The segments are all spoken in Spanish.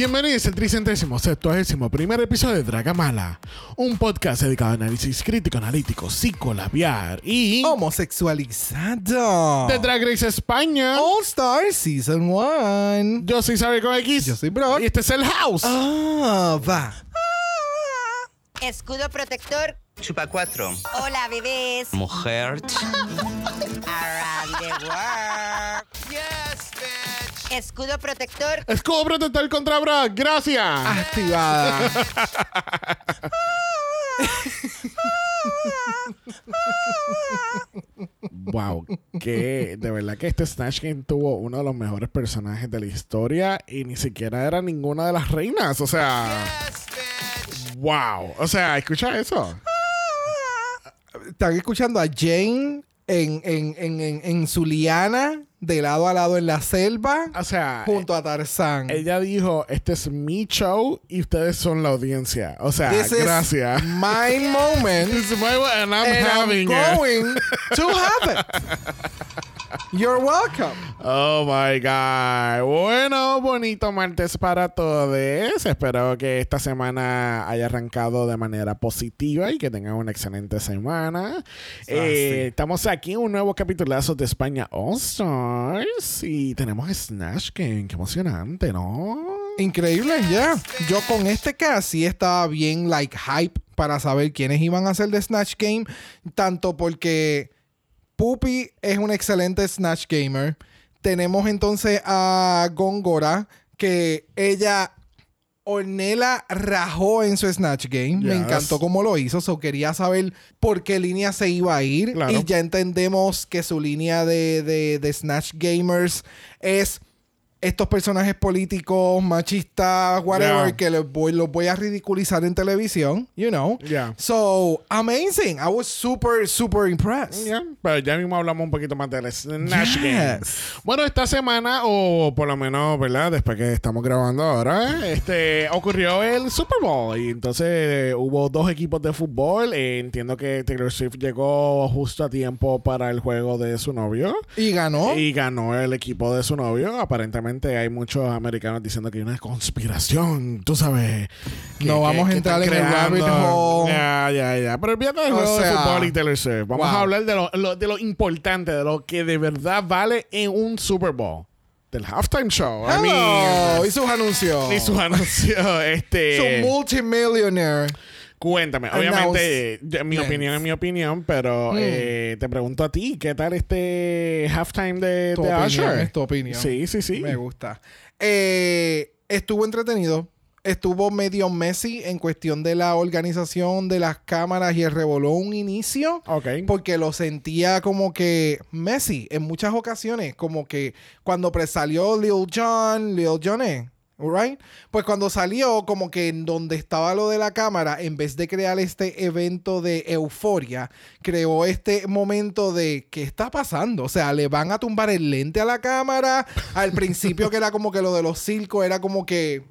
Bienvenidos al tricentésimo septuagésimo primer episodio de Draga Mala, un podcast dedicado a análisis crítico, analítico, psicolabiar y Homosexualizado. de Drag Race España. All Star Season 1. Yo soy Sabe con X. Yo soy Brock. Y este es el House. Ah, va. Escudo protector. Chupa 4. Hola, bebés. Mujer. Around the world. Escudo protector. Escudo protector contra Brock. Gracias. Activada. Wow, que de verdad que este Snatch Game tuvo uno de los mejores personajes de la historia y ni siquiera era ninguna de las reinas. O sea, wow. O sea, escucha eso. Están escuchando a Jane en, en, en, en, en su liana, de lado a lado en la selva, O sea, junto a Tarzán. ella dijo: Este es mi show y ustedes son la audiencia. O sea, This is gracias. my moment. It's my way and I'm and I'm having it. going to have it. You're welcome. Oh my God. Bueno, bonito martes para todos. Espero que esta semana haya arrancado de manera positiva y que tengan una excelente semana. Eh, estamos aquí en un nuevo capitulazo de España All Stars y tenemos Snatch Game. Qué emocionante, ¿no? Increíble, ya. Yo con este casi estaba bien, like, hype para saber quiénes iban a ser de Snatch Game. Tanto porque Puppy es un excelente Snatch Gamer. Tenemos entonces a Gongora, que ella. Ornella rajó en su Snatch Game. Me encantó cómo lo hizo. So quería saber por qué línea se iba a ir. Claro. Y ya entendemos que su línea de, de- de Snatch Gamers es estos personajes políticos, machistas, whatever, Yeah. que los voy, los voy a ridiculizar en televisión, you know. Yeah. So, amazing. I was super, super impressed. Ya, pero ya mismo hablamos un poquito más del Snatch Game. Yes. Bueno, esta semana, o por lo menos, ¿verdad? Después que estamos grabando ahora, este, ocurrió el Super Bowl. Y entonces eh, hubo dos equipos de fútbol. Eh, entiendo que Taylor Swift llegó justo a tiempo para el juego de su novio. Y ganó. Y ganó el equipo de su novio. Aparentemente hay muchos americanos diciendo que hay una conspiración, tú sabes. que- No que- vamos a entrar en el rabbit hole. Ya, ya, ya. Pero olvídate del juego de fútbol y Taylor Swift. Vamos wow. a hablar de lo, lo- de lo importante, de lo que de verdad vale en un Super Bowl. Del halftime show. I Hello. mean, y sus anuncios. y sus anuncios. Este, Su multimillionaire. Cuéntame, obviamente, mi Yes. opinión es mi opinión, pero Mm. eh, te pregunto a ti, ¿qué tal este halftime de, Tu de opinión Usher? es tu opinión. Sí, sí, sí. Me gusta. Eh, estuvo entretenido. Estuvo medio messy en cuestión de la organización de las cámaras y el revoló un inicio. Ok. Porque lo sentía como que Messi en muchas ocasiones. Como que cuando pre- salió Lil Jon, Lil Jon, ¿eh? Right? Pues cuando salió, como que en donde estaba lo de la cámara, en vez de crear este evento de euforia, creó este momento de ¿qué está pasando? O sea, le van a tumbar el lente a la cámara. Al principio, que era como que lo de los circos, era como que.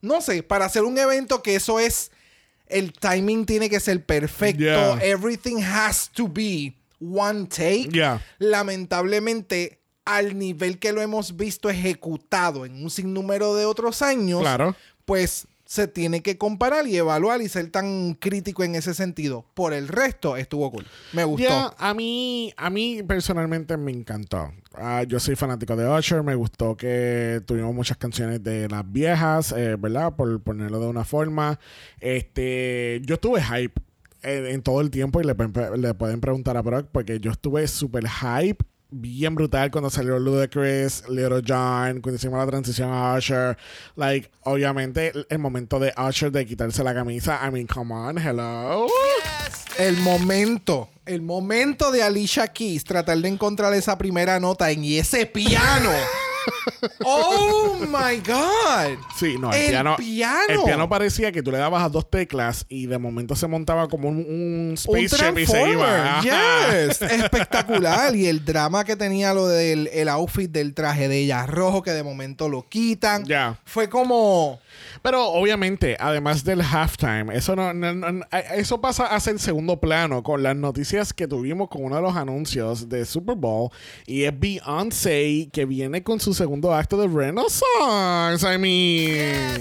No sé, para hacer un evento que eso es. El timing tiene que ser perfecto. Yeah. Everything has to be one take. Yeah. Lamentablemente, al nivel que lo hemos visto ejecutado en un sinnúmero de otros años, Claro. pues se tiene que comparar y evaluar y ser tan crítico en ese sentido. Por el resto, estuvo cool. Me gustó. A mí, a mí personalmente me encantó. Ah, yo soy fanático de Usher, me gustó que tuvimos muchas canciones de las viejas, eh, ¿verdad? Por ponerlo de una forma. Este, yo estuve hype en, en todo el tiempo y le, pueden- le pueden preguntar a Brock porque yo estuve súper hype. Bien brutal cuando salió Ludacris, Little John, cuando hicimos la transición a Usher. Like, obviamente, el, momento de Usher de quitarse la camisa. I mean, come on, hello. El momento, el momento de Alicia Keys tratar de encontrar esa primera nota en y ese piano ¡Oh, my God! Sí, no, el, El piano, piano. El piano parecía que tú le dabas a dos teclas y de momento se montaba como un, un spaceship y se iba. Yes. Espectacular. Y el drama que tenía lo del el outfit del traje de ella rojo, que de momento lo quitan. Ya. Fue como. Pero obviamente, además del halftime, eso no, no- no- no- eso pasa a ser segundo plano con las noticias que tuvimos con uno de los anuncios de Super Bowl y es Beyoncé que viene con su segundo acto de Renaissance. I mean,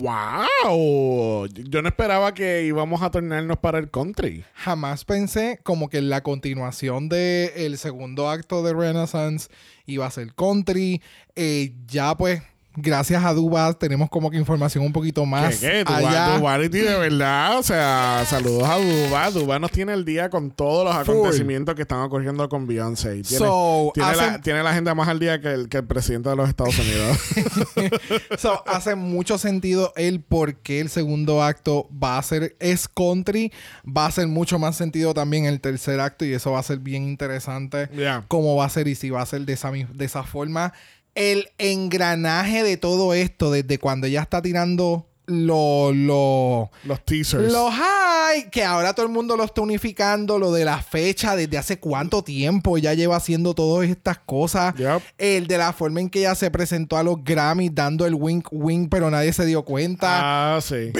wow. Yo no esperaba que íbamos a tornarnos para el country. Jamás pensé como que la continuación del el segundo acto de Renaissance iba a ser country. Eh, ya pues, gracias a Dubas tenemos como que información un poquito más ¿Qué, qué? allá. Duvality de verdad. O sea, saludos a Duba. Duba nos tiene el día con todos los Full. acontecimientos que están ocurriendo con Beyoncé. Tiene, So, tiene, la, tiene la agenda más al día que el, que el presidente de los Estados Unidos. So, hace mucho sentido el por qué el segundo acto va a ser es country. Va a hacer mucho más sentido también el tercer acto y eso va a ser bien interesante. Cómo va a ser y si va a ser de esa, de esa forma. El engranaje de todo esto, desde cuando ella está tirando lo, lo, los teasers. los high, que ahora todo el mundo lo está unificando, lo de la fecha, desde hace cuánto tiempo ella lleva haciendo todas estas cosas. Yep. El de la forma en que ella se presentó a los Grammys dando el wink wink, pero nadie se dio cuenta. Ah, sí.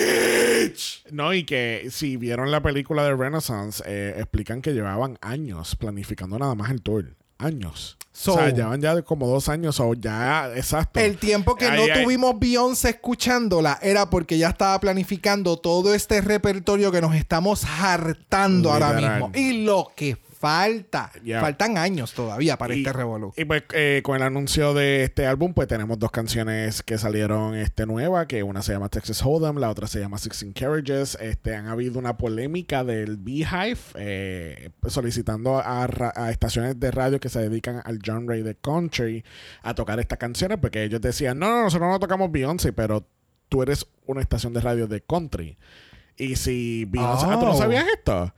No, y que si vieron la película de Renaissance, eh, explican que llevaban años planificando nada más el tour. Años. So- o sea, llevan ya como dos años o ya, exacto. El tiempo que no tuvimos Beyoncé escuchándola era porque ya estaba planificando todo este repertorio que nos estamos hartando ahora mismo. Y lo que falta, Yeah. faltan años todavía para Y- este revolú. Y pues eh, con el anuncio de este álbum, pues tenemos dos canciones que salieron este nueva, que una se llama Texas Hold'em, la otra se llama Sixteen Carriages. Este, han habido una polémica del Beehive eh, solicitando a, ra- a estaciones de radio que se dedican al genre de country a tocar estas canciones, porque ellos decían, no, no, nosotros no tocamos Beyoncé, pero tú eres una estación de radio de country. Y si Beyoncé... ¿Ah, ¿Tú no Oh. sabías esto?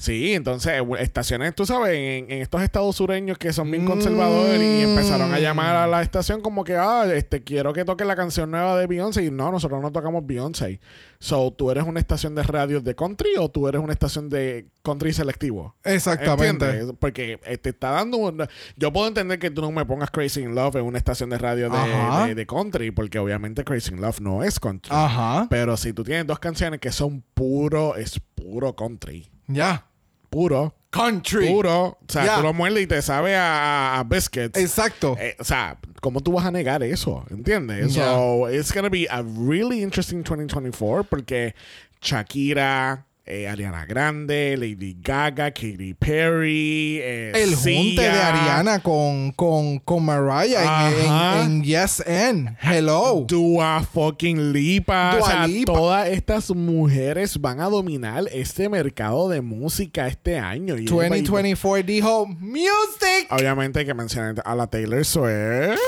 Sí, entonces eh, estaciones, tú sabes, en, en estos estados sureños que son bien conservadores y Mm. empezaron a llamar a la estación como que, ah, este, quiero que toque la canción nueva de Beyoncé. Y no, nosotros no tocamos Beyoncé. So, ¿tú eres una estación de radio de country o tú eres una estación de country selectivo? Exactamente. ¿Entiendes? Porque te está dando un- Yo puedo entender que tú no me pongas Crazy in Love en una estación de radio de- de country, porque obviamente Crazy in Love no es country. Ajá. Pero si tú tienes dos canciones que son puro, es puro country. Ya. Puro. Country. Puro. O sea, Ya. tú lo muerdes y te sabe a, a biscuits. Exacto. Eh, o sea, ¿cómo tú vas a negar eso? ¿Entiendes? Ya. So, it's gonna be a really interesting 2024 porque Shakira, eh, Ariana Grande, Lady Gaga, Katy Perry, eh, el junte de. Ariana con, con, con Mariah en, en- en Yes and Hello. Dua fucking Lipa. Dua o sea, Lipa. todas estas mujeres van a dominar este mercado de música este año. Y 2024 dijo Music. Obviamente hay que mencionar a la Taylor Swift.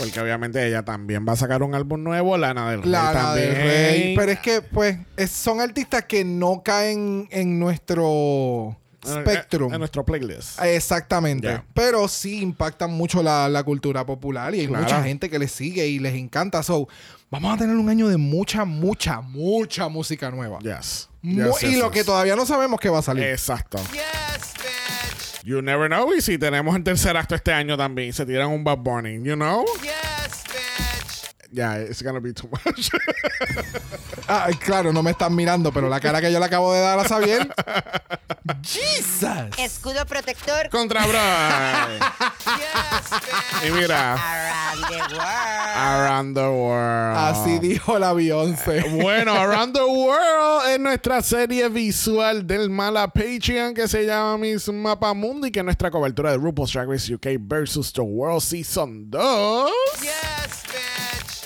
Porque obviamente ella también va a sacar un álbum nuevo, Lana del Rey Lana también. del Rey. Pero es que, pues, es- son artistas que no caen en nuestro En- spectrum. En, nuestro playlist. Exactamente. Pero sí impactan mucho la, la cultura popular y hay Claro. mucha gente que les sigue y les encanta. So, vamos a tener un año de mucha, mucha, mucha música nueva. Yes. Mu- Yes, y yes, lo yes. que todavía no sabemos que va a salir. Exacto. You never know. Y si tenemos el tercer acto este año también, se tiran un Bad Bunny, you know? Yeah, it's gonna be too much. Ah, claro, no me están mirando, pero la cara que yo le acabo de dar a Xavier. Jesus. Escudo protector. Contra Bro. y mira, Around the world. Around the World. Así dijo la Beyoncé. Bueno, Around the World es nuestra serie visual del mala Patreon que se llama Miss Mapamundi, que es nuestra cobertura de RuPaul's Drag Race UK versus The World Season 2.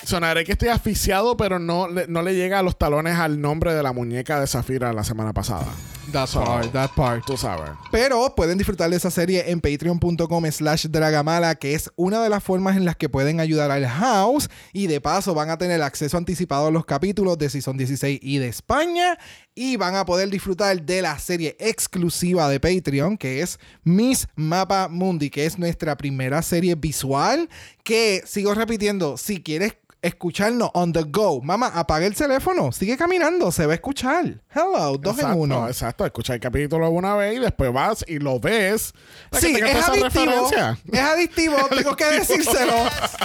Sonaré que estoy asfixiado, pero no, le- no le llega a los talones al nombre de la muñeca de Zafira la semana pasada. That So, part, that part. Tú sabes. Pero pueden disfrutar de esa serie en patreon.com slash dragamala, que es una de las formas en las que pueden ayudar al house. Y de paso van a tener acceso anticipado a los capítulos de Season 16 y de España. Y van a poder disfrutar de la serie exclusiva de Patreon, que es Miss Mapa Mundi, que es nuestra primera serie visual. Que, sigo repitiendo, si quieres escucharnos on the go. Mamá, apaga el teléfono, sigue caminando, se va a escuchar. Hello, dos exacto, en uno. Exacto, escucha el capítulo una vez y después vas y lo ves. Sí, es esa adictivo. referencia. Es adictivo, tengo que decírselo.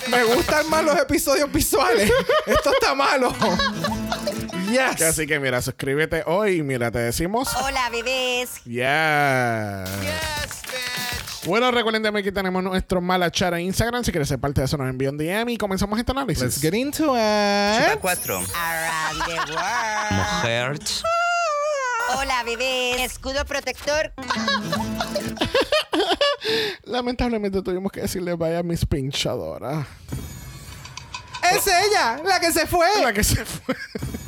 Me gustan más los episodios visuales. Esto está malo. Yes. Así que mira, suscríbete hoy y mira, te decimos. Hola, bebés. Yes. Bueno, recuerden que aquí tenemos nuestro mala chat en Instagram. Si quieres ser parte de eso, nos envían un DM y comenzamos este análisis. Let's get into Chupa it. 4. Around the world. Mujer. Hola, bebés. Escudo protector. Lamentablemente tuvimos que decirle vaya mis pinchadoras. Es ella, la que se fue. La que se fue.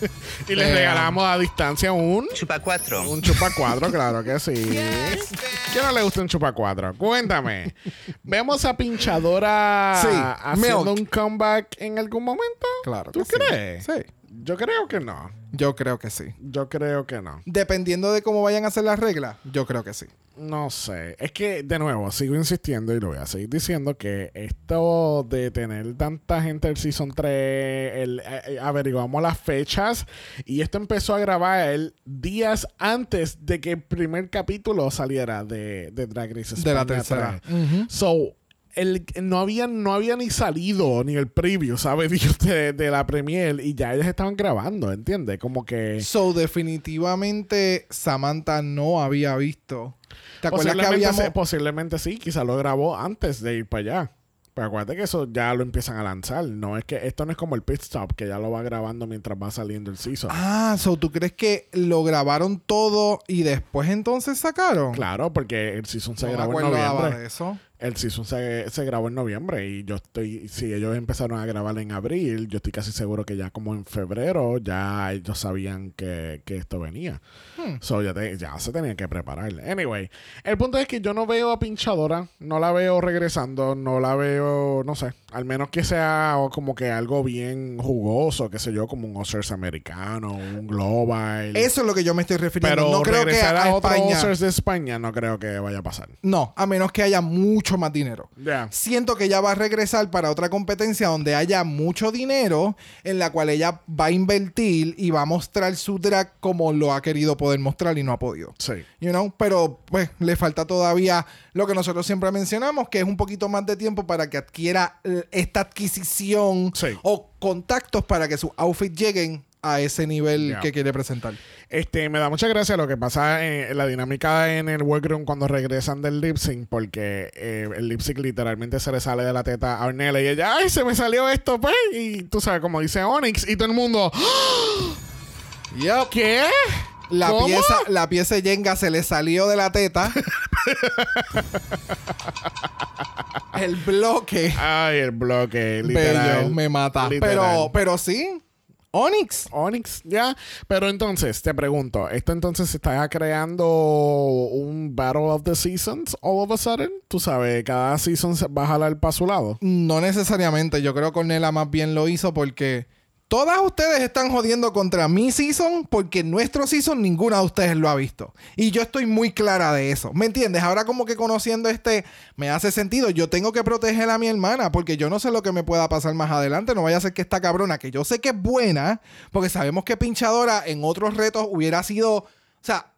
y les regalamos a distancia un Chupa 4. Un chupa cuatro, claro que sí. ¿Quién no le gusta un chupa cuatro? Cuéntame. ¿Vemos a Pinchadora Sí, haciendo Milk. un comeback en algún momento? Claro ¿Tú que sí. crees? Sí. Yo creo que no. Yo creo que sí. Yo creo que no. Dependiendo de cómo vayan a hacer las reglas, yo creo que sí. No sé. Es que, de nuevo, sigo insistiendo y lo voy a seguir diciendo que esto de tener tanta gente el Season 3, el, eh, eh, averiguamos las fechas y esto empezó a grabar días antes de que el primer capítulo saliera de, de Drag Race De la tercera. 3. So, el, no, había, no había ni salido ni el preview, ¿sabes? De, de la premier y ya ellos estaban grabando, ¿entiendes? Como que... So, definitivamente Samantha no había visto. ¿Te acuerdas que Posiblemente, habíamos... se- posiblemente sí, quizá lo grabó antes de ir para allá. Pero acuérdate que eso ya lo empiezan a lanzar. No es que esto no es como el pit stop, que ya lo va grabando mientras va saliendo el season. Ah, so, ¿tú crees que lo grabaron todo y después entonces sacaron? Claro, porque el season se No me grabó en noviembre. de eso. El season se, se grabó en noviembre y yo estoy, si ellos empezaron a grabar en abril, yo estoy casi seguro que ya como en febrero ya ellos sabían que, que esto venía. Hmm. So ya, te- ya se tenían que preparar. Anyway, el punto es que yo no veo a Pinchadora, no la veo regresando, no la veo, no sé, al menos que sea como que algo bien jugoso, qué sé yo, como un Oscars americano, un Global. Eso es lo que yo me estoy refiriendo. pero no creo que a a, otro España... Oscars de España no creo que vaya a pasar. No, a menos que haya mucho más dinero. Siento que ella va a regresar para otra competencia donde haya mucho dinero, en la cual ella va a invertir y va a mostrar su drag como lo ha querido poder mostrar y no ha podido. Sí. You know, pero pues le falta todavía lo que nosotros siempre mencionamos, que es un poquito más de tiempo para que adquiera esta adquisición Sí. o contactos para que sus outfits lleguen a ese nivel que quiere presentar. Este, me da mucha gracia lo que pasa en, la dinámica en el workroom cuando regresan del lip sync, porque eh, el lip sync literalmente se le sale de la teta a Ornella y ella, ¡ay, se me salió esto, pues! Y tú sabes, como dice Onyx, y todo el mundo. Yup. ¿qué? La ¿Cómo? pieza, la pieza de Jenga se le salió de la teta. el bloque. Ay, el bloque, literal. Bello, me mata. Literal. Pero, pero sí. Onyx. Onyx, ya. Pero entonces, te pregunto, ¿esto entonces está creando un Battle of the Seasons all of a sudden? Tú sabes, cada season se va a jalar para su lado. No necesariamente. Yo creo que Ornella más bien lo hizo porque todas ustedes están jodiendo contra mi season porque nuestro season ninguna de ustedes lo ha visto. Y yo estoy muy clara de eso. ¿Me entiendes? Ahora como que conociendo este me hace sentido. Yo tengo que proteger a mi hermana porque yo no sé lo que me pueda pasar más adelante. No vaya a ser que esta cabrona, que yo sé que es buena, porque sabemos que pinchadora en otros retos hubiera sido, o sea,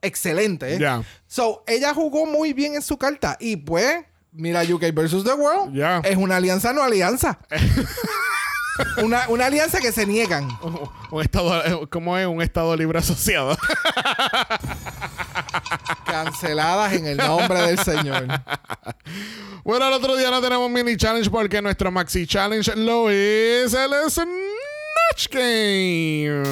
excelente. ¿eh? Ya. So, ella jugó muy bien en su carta. Y pues, mira, UK versus The World. Ya. Es una alianza, no alianza. una, una alianza que se niegan. Un estado, eh, ¿cómo es? Un estado libre asociado. Canceladas en el nombre del Señor. bueno, el otro día no tenemos mini challenge porque nuestro maxi challenge lo es el Snatch Game.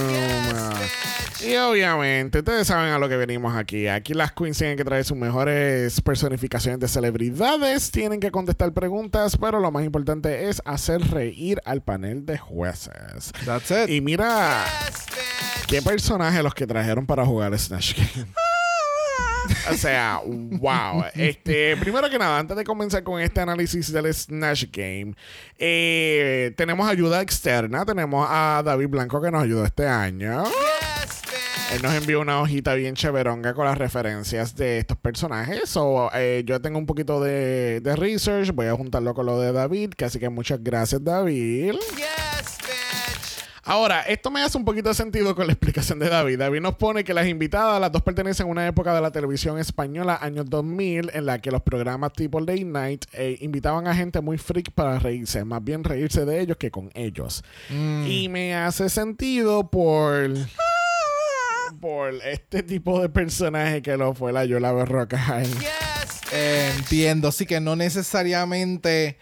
Y obviamente, ustedes saben a lo que venimos aquí. Aquí las queens tienen que traer sus mejores personificaciones de celebridades, tienen que contestar preguntas, pero lo más importante es hacer reír al panel de jueces. That's it. Y mira, ¿Qué personajes los que trajeron para jugar Snatch Game? o sea, wow. Este, primero que nada, antes de comenzar con este análisis del Snatch Game, eh, tenemos ayuda externa. Tenemos a David Blanco que nos ayudó este año. Él nos envió una hojita bien chéveronga con las referencias de estos personajes. So, eh, yo tengo un poquito de, de research. Voy a juntarlo con lo de David. Que así que muchas gracias, David. Ahora, esto me hace un poquito de sentido con la explicación de David. David nos pone que las invitadas, las dos pertenecen a una época de la televisión española, años 2000, en la que los programas tipo Late Night eh, invitaban a gente muy freak para reírse, más bien reírse de ellos que con ellos. Y me hace sentido por por este tipo de personaje que lo fue la Yola Berroca. Eh, entiendo, sí que no necesariamente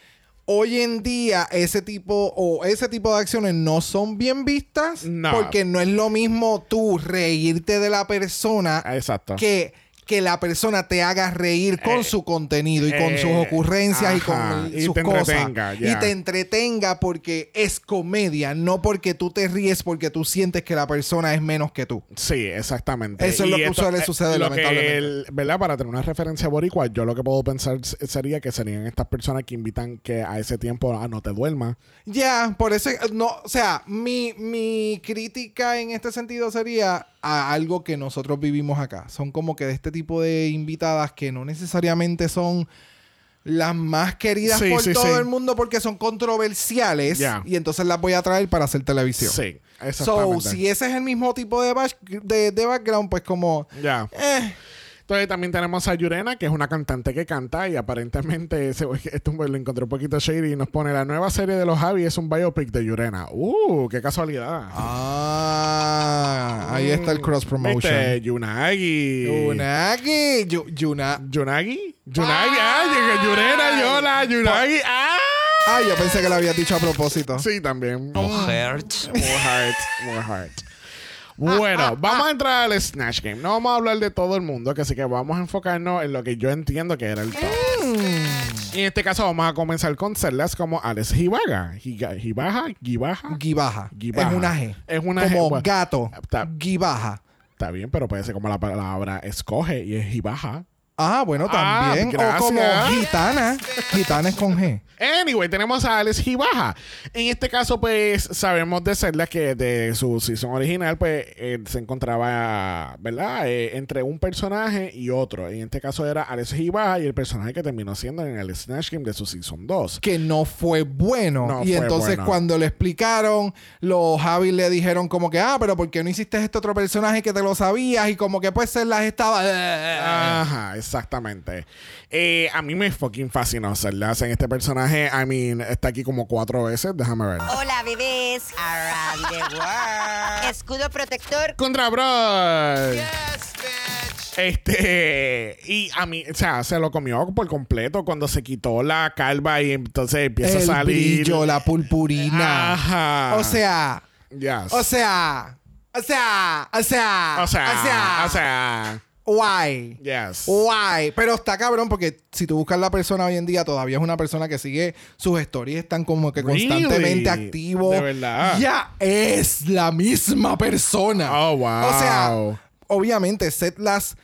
hoy en día ese tipo o ese tipo de acciones no son bien vistas porque no es lo mismo tú reírte de la persona Exacto. que que la persona te haga reír con Eh, su contenido y con eh, sus ocurrencias y con sus cosas y te entretenga porque es comedia no porque tú te ríes porque tú sientes que la persona es menos que tú Sí, exactamente. Eso es lo que suele eh, suceder, lo que lamentablemente. el- ¿Verdad? Para tener una referencia boricua, yo lo que puedo pensar sería que serían estas personas que invitan que a ese tiempo a no te duermas. Ya, por eso, no, o sea, mi, mi crítica en este sentido sería a algo que nosotros vivimos acá. Son como que de este tipo de invitadas que no necesariamente son las más queridas Sí, por sí, todo sí. el mundo porque son controversiales y entonces las voy a traer para hacer televisión. Sí, So, exactamente. si ese es el mismo tipo de, back- de, de background, pues como... Ya. eh, Entonces también tenemos a Yurena, que es una cantante que canta y aparentemente ese, esto lo encontré un poquito shady y nos pone la nueva serie de los Javi es un biopic de Yurena. ¡Uh! ¡Qué casualidad! ah, ahí está el cross promotion. ¿Viste? Yunagi. Yunagi. Yu- Yuna. Yunagi. Yunagi. ¡Ah! Yurena, Yola, Yunagi. ¡Ah! Ah, yo pensé que lo había dicho a propósito. Sí, también. Mujer. More heart, more heart. Bueno, vamos a entrar al Snatch Game. No vamos a hablar de todo el mundo, que así que vamos a enfocarnos en lo que yo entiendo que era el top. Y en este caso vamos a comenzar con celdas como Alex Gibaga. Gibaja, Gibaja. Gibaja. Gibaja. Es una G. Es una Como G. Bueno, gato. Gibaja. Está bien, pero puede ser como la palabra escoge y es Gibaja. Ah, bueno, Ah, también. o gracias. como gitana. Gitana es con G. Anyway, tenemos a Alex Gibaja. En este caso, pues, sabemos de Zelda que de su season original, pues, eh, se encontraba, ¿verdad? Eh, entre un personaje y otro. En este caso era Alex Gibaja y el personaje que terminó siendo en el Snatch Game de su season 2. Que no fue bueno. No y fue entonces bueno. cuando le explicaron, los Javi le dijeron como que, ah, pero ¿por qué no hiciste este otro personaje que te lo sabías? Y como que pues él las estaba... Ajá, exactamente. Eh, a mí me fucking fascinó Zelda. En este personaje, I mean, está aquí como cuatro veces. Déjame ver. Hola, bebés. Around the world. Escudo protector. Contra Bros. Este, y a mí, o sea, se lo comió por completo cuando se quitó la calva y entonces empieza el a salir. brillo, la purpurina. Ajá. O sea... Yes. O sea... O sea... O sea... o sea, o sea, Why? yes. Why? Pero está cabrón porque si tú buscas la persona hoy en día, todavía es una persona que sigue sus stories, están como que Really? constantemente activos. De verdad. Ya es la misma persona. Oh, wow. O sea, obviamente, Seth las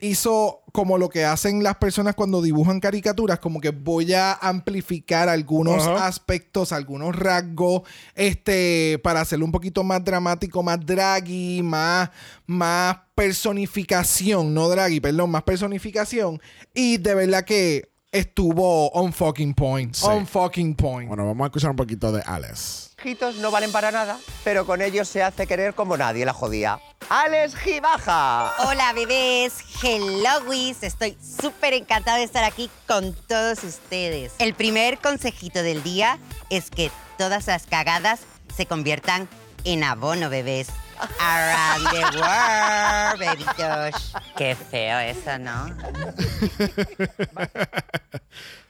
hizo como lo que hacen las personas cuando dibujan caricaturas, como que voy a amplificar algunos aspectos, algunos rasgos, este, para hacerlo un poquito más dramático, más draggy, más, más personificación, no draggy, perdón, más personificación. Y de verdad que estuvo on fucking point. Sí. On fucking point. Bueno, vamos a escuchar un poquito de Alex. Hijitos no valen para nada, pero con ellos se hace querer como nadie la jodía. ¡Alex Gibaja! Hola, bebés. Hello, Wiz. Estoy súper encantada de estar aquí con todos ustedes. El primer consejito del día es que todas las cagadas se conviertan en abono, bebés. Around the world, bebitos. Qué feo eso, ¿no?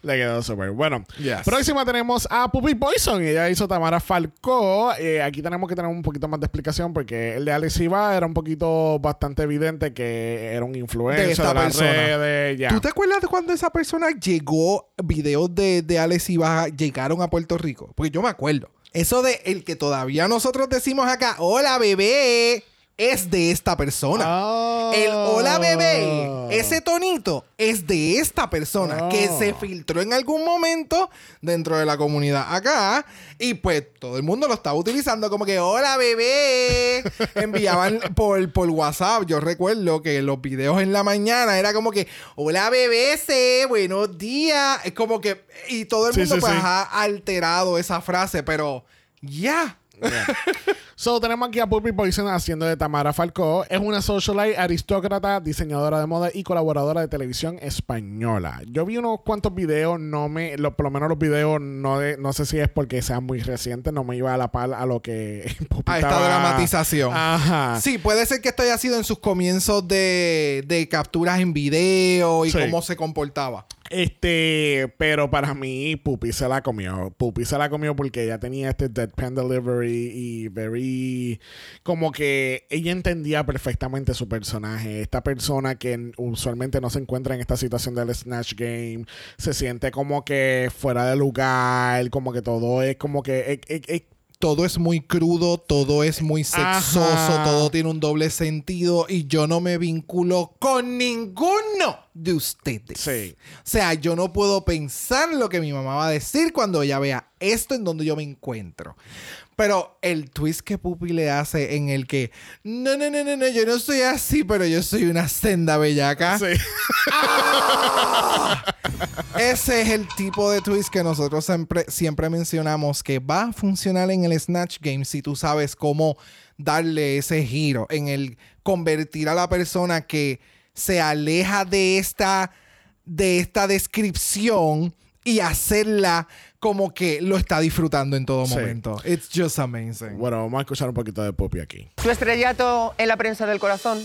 Le quedó súper bueno. Yes. Próxima tenemos a Puppy Poison. Ella hizo Tamara Falcó. Eh, aquí tenemos que tener un poquito más de explicación porque el de Alex Iba era un poquito bastante evidente que era un influencer De de, esta las persona. redes. ¿Tú te acuerdas de cuando esa persona llegó, videos de, de Alex Ibaja llegaron a Puerto Rico? Porque yo me acuerdo. Eso de el que todavía nosotros decimos acá, hola bebé, es de esta persona. Ah. El hola bebé, ese tonito es de esta persona Ah. que se filtró en algún momento dentro de la comunidad acá y pues todo el mundo lo estaba utilizando como que hola bebé. Enviaban por, por WhatsApp, yo recuerdo que los videos en la mañana era como que hola bebé, buenos días. Es como que y todo el Sí, mundo sí, pues sí. ha alterado esa frase, pero ya. So, tenemos aquí a Puppy Poison haciendo de Tamara Falcó. Es una socialite, aristócrata, diseñadora de moda y colaboradora de televisión española. Yo vi unos cuantos videos, no me, lo- por lo menos los videos, no, de- no sé si es porque sean muy recientes, no me iba a la par a lo que A esta dramatización. Ajá. Sí, puede ser que esto haya sido en sus comienzos de, de capturas en video y Sí. cómo se comportaba. Este, pero para mí, Puppy se la comió. Puppy se la comió porque ella tenía este deadpan delivery y very. Como que ella entendía perfectamente su personaje. Esta persona que usualmente no se encuentra en esta situación del Snatch Game se siente como que fuera de lugar, como que todo es como que. es- es- es- Todo es muy crudo, todo es muy sexoso, Ajá. todo tiene un doble sentido y yo no me vinculo con ninguno de ustedes. Sí. O sea, yo no puedo pensar lo que mi mamá va a decir cuando ella vea esto en donde yo me encuentro. Pero el twist que Pupi le hace en el que, no, no, no, no, no, yo no soy así, pero yo soy una senda bellaca. sí. Ese es el tipo de twist que nosotros siempre, siempre mencionamos que va a funcionar en el Snatch Game si tú sabes cómo darle ese giro, en el convertir a la persona que se aleja de esta, de esta descripción y hacerla como que lo está disfrutando en todo Sí. momento. It's just amazing. Bueno, vamos a escuchar un poquito de Puppy aquí. Su estrellato en la prensa del corazón,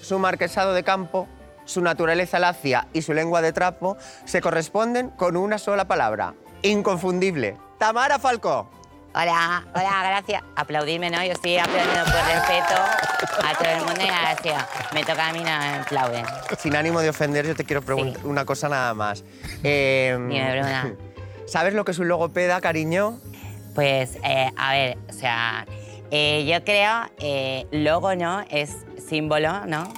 su marquesado de campo, su naturaleza lacia y su lengua de trapo se corresponden con una sola palabra. Inconfundible. Tamara Falcó. Hola, hola, gracias. Aplaudirme, ¿no? Yo estoy aplaudiendo por respeto a todo el mundo y gracias. Me toca a mí, no me aplauden. Sin ánimo de ofender, yo te quiero preguntar Sí. una cosa nada más. Eh, Dime, Bruna. ¿Sabes lo que es un logopeda, cariño? Pues, eh, a ver, o sea, eh, yo creo, eh, logo, ¿no? Es símbolo, ¿no?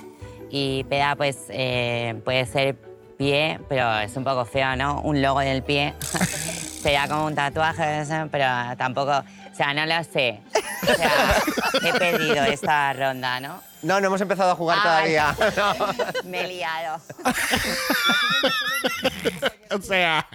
Y peda, pues, eh, puede ser pie, pero es un poco feo, ¿no? Un logo del pie. Sería como un tatuaje, pero tampoco, o sea, no lo sé. O sea, he perdido esta ronda, ¿no? No, no hemos empezado a jugar Ah, todavía. Me he liado. O sea,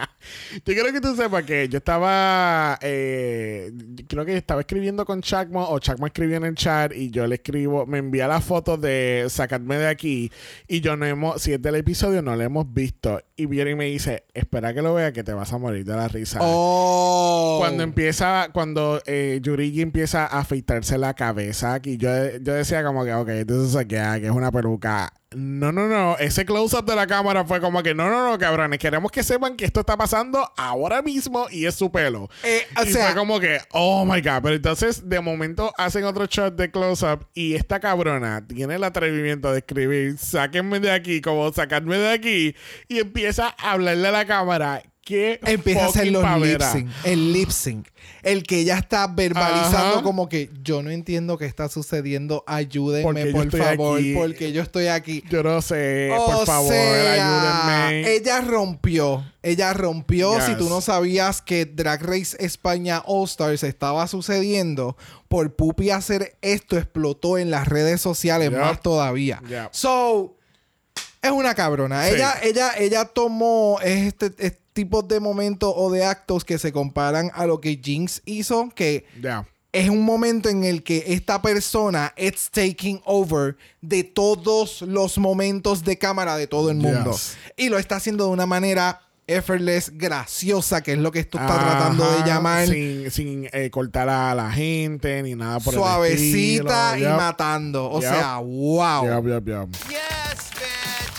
yo quiero que tú sepas que yo estaba, eh, creo que estaba escribiendo con Chacmo o Chacmo escribió en el chat y yo le escribo, me envía la foto de sacadme de aquí y yo no hemos, si es del episodio no lo hemos visto y viene y me dice, espera que lo vea que te vas a morir de la risa. Oh. Cuando empieza, cuando eh, Yurigi empieza a afeitarse la cabeza aquí, yo, yo decía como que, ok, entonces se queda, que es una peluca. No, no, no. Ese close-up de la cámara fue como que, no, no, no, cabrones. Queremos que sepan que esto está pasando ahora mismo y es su pelo. Eh, o y sea- fue como que, oh my god. Pero entonces, de momento, hacen otro shot de close-up y esta cabrona tiene el atrevimiento de escribir, sáquenme de aquí, como sacarme de aquí, y empieza a hablarle a la cámara. Qué Empieza a hacer los lip sync, el lip sync, el que ella está verbalizando Ajá. como que yo no entiendo qué está sucediendo, ayúdenme Porque por favor, aquí. porque yo estoy aquí. Yo no sé, O por favor, sea, ayúdenme. Ella rompió, ella rompió. Si tú no sabías que Drag Race España All Stars estaba sucediendo, por Pupi hacer esto explotó en las redes sociales Yep. más todavía. Yep. So, es una cabrona. Sí. Ella, ella, ella tomó este, este tipo de momentos o de actos que se comparan a lo que Jinx hizo, que es un momento en el que esta persona it's taking over de todos los momentos de cámara de todo el mundo. Yes. Y lo está haciendo de una manera effortless, graciosa, que es lo que esto está Ajá, tratando de llamar. Sin, sin eh, cortar a la gente ni nada por Suavecita el y estilo. Yup. matando. O sea, wow. Yup. Yes.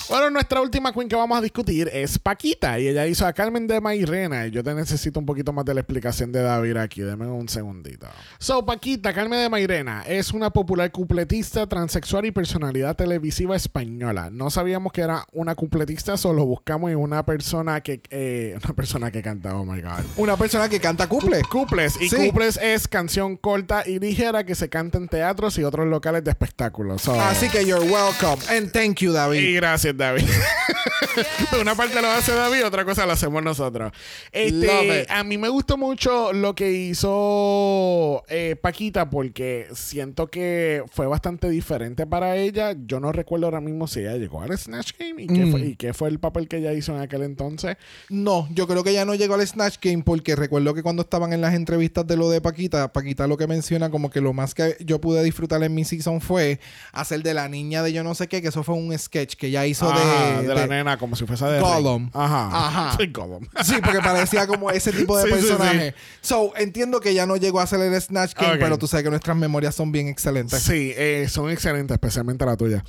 Bueno, nuestra última queen que vamos a discutir es Paquita y ella hizo a Carmen de Mairena y yo te necesito un poquito más de la explicación de David aquí, deme un segundito. So, Paquita, Carmen de Mairena es una popular cupletista, transexual y personalidad televisiva española. No sabíamos que era una cupletista, solo buscamos en una persona que eh, una persona que canta, oh my god. Una persona que canta couple. Cuples y Sí. cuples es canción corta y ligera que se canta en teatros y otros locales de espectáculos. So- Así que you're welcome. And thank you, y David. David. Una parte lo hace David, otra cosa la hacemos nosotros. Este, a mí me gustó mucho lo que hizo eh, Paquita porque siento que fue bastante diferente para ella. Yo no recuerdo ahora mismo si ella llegó al Snatch Game y, qué, Mm. fue, y qué fue el papel que ella hizo en aquel entonces. No, yo creo que ya no llegó al Snatch Game porque recuerdo que cuando estaban en las entrevistas de lo de Paquita, Paquita lo que menciona como que lo más que yo pude disfrutar en mi season fue hacer de la niña de yo no sé qué, que eso fue un sketch que ella hizo De, de, la nena como si fuese de Gollum. Rey. Ajá. Ajá. Sí, Gollum. Sí, porque parecía como ese tipo de Sí, sí, personaje. So, entiendo que ya no llegó a hacer el Snatch Game, Ok. pero tú sabes que nuestras memorias son bien excelentes. Sí, eh, son excelentes, especialmente la tuya.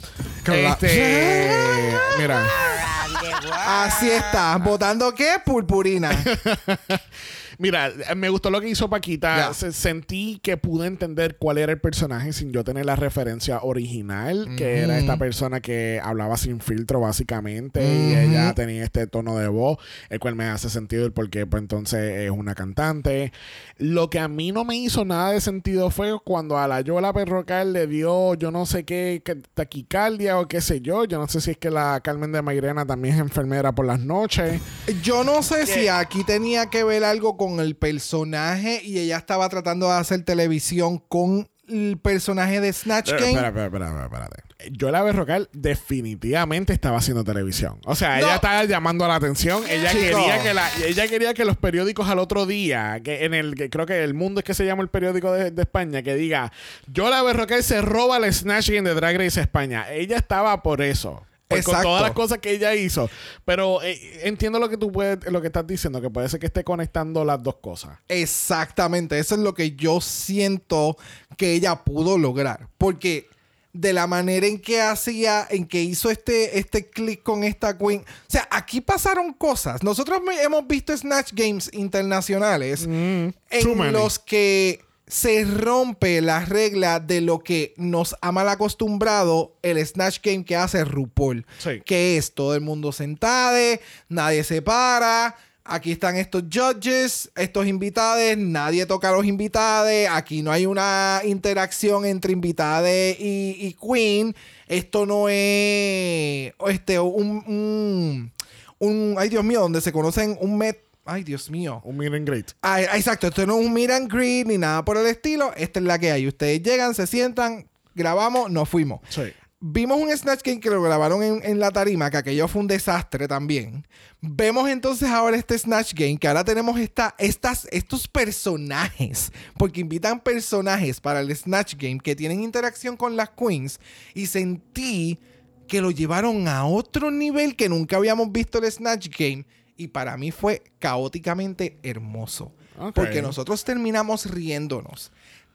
Este, mira. Así está. ¿Votando qué? Purpurina. Mira, eh, me gustó lo que hizo Paquita. Sentí que pude entender cuál era el personaje sin yo tener la referencia original, que era esta persona que hablaba sin filtro, básicamente, y ella tenía este tono de voz, el cual me hace sentido el por qué, pues entonces es una cantante. Lo que a mí no me hizo nada de sentido fue cuando a la Yola Perrocal le dio, yo no sé qué, qué taquicardia o qué sé yo. Yo no sé si es que la Carmen de Mairena también es enfermera por las noches. Yo no sé si aquí tenía que ver algo con el personaje y ella estaba tratando de hacer televisión con el personaje de Snatch Game. Espera, espera, espérate. Yola Berrocal definitivamente estaba haciendo televisión. O sea, No. ella estaba llamando la atención. Ella Chico. quería que la, ella quería que los periódicos al otro día, que en el que creo que el mundo es que se llama el periódico de, de España, que diga Yola Berrocal se roba el Snatch Game de Drag Race España. Ella estaba por eso. Por- con todas las cosas que ella hizo. Pero eh, entiendo lo que tú puedes, lo que estás diciendo, que puede ser que esté conectando las dos cosas. Exactamente, eso es lo que yo siento que ella pudo lograr. Porque de la manera en que hacía, en que hizo este, este click con esta queen. O sea, aquí pasaron cosas. Nosotros hemos visto Snatch Games internacionales Too en los que se rompe la regla de lo que nos ha mal acostumbrado el Snatch Game que hace RuPaul. Sí. Que es todo el mundo sentado, nadie se para. Aquí están estos judges, estos invitados, nadie toca a los invitados. Aquí no hay una interacción entre invitados y, y Queen. Esto no es este, un, un, un- Ay, Dios mío, donde se conocen un met. Ay, Dios mío. Un meet and greet. Exacto, esto no es un meet and greet ni nada por el estilo. Esta es la que hay. Ustedes llegan, se sientan, grabamos, nos fuimos. Sí. Vimos un Snatch Game que lo grabaron en, en la tarima, que aquello fue un desastre también. Vemos entonces ahora este Snatch Game, que ahora tenemos esta, estas, estos personajes, porque invitan personajes para el Snatch Game que tienen interacción con las queens, y sentí que lo llevaron a otro nivel que nunca habíamos visto el Snatch Game, y para mí fue caóticamente hermoso. Porque nosotros terminamos riéndonos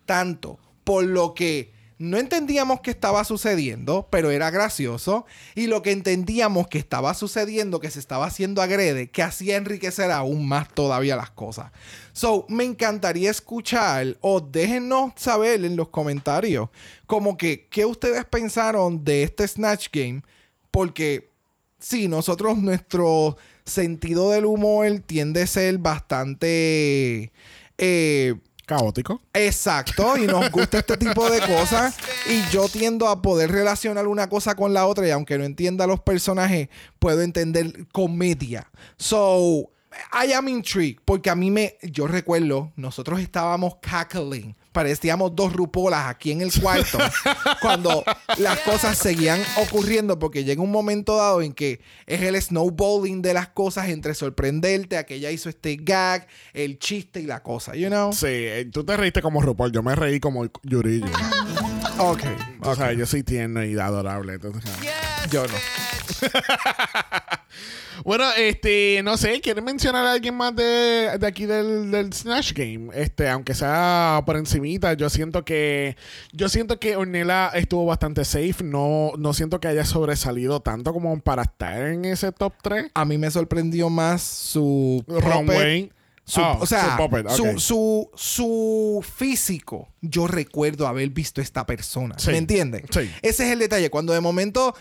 tanto por lo que no entendíamos que estaba sucediendo, pero era gracioso, y lo que entendíamos que estaba sucediendo, que se estaba haciendo agrede, que hacía enriquecer aún más todavía las cosas. So, me encantaría escuchar o déjenos saber en los comentarios como que qué ustedes pensaron de este Snatch Game, porque sí, nosotros nuestro sentido del humor tiende a ser bastante... eh, Caótico. Exacto, y nos gusta este tipo de cosas. Y yo tiendo a poder relacionar una cosa con la otra, y aunque no entienda los personajes, puedo entender comedia. So, I am intrigued, porque a mí me. Yo recuerdo, nosotros estábamos cackling. Parecíamos dos rupolas aquí en el cuarto cuando las cosas seguían ocurriendo porque llega un momento dado en que es el snowballing de las cosas entre sorprenderte a que ella hizo este gag, el chiste y la cosa, you know? Sí, eh, tú te reíste como RuPaul, yo me reí como Yurillo. Ok. O sea, yo soy tierno y adorable. entonces. Yo no. Bueno, este, no sé, ¿quieren mencionar a alguien más de, de aquí del, del Snatch Game? Este, aunque sea por encimita, yo siento que yo siento que Ornella estuvo bastante safe, no, no siento que haya sobresalido tanto como para estar en ese top 3. A mí me sorprendió más su Runway. su- Oh, o sea, su puppet, su, su, su físico. Yo recuerdo haber visto esta persona. Sí. ¿Me entiendes? Sí. Ese es el detalle. Cuando de momento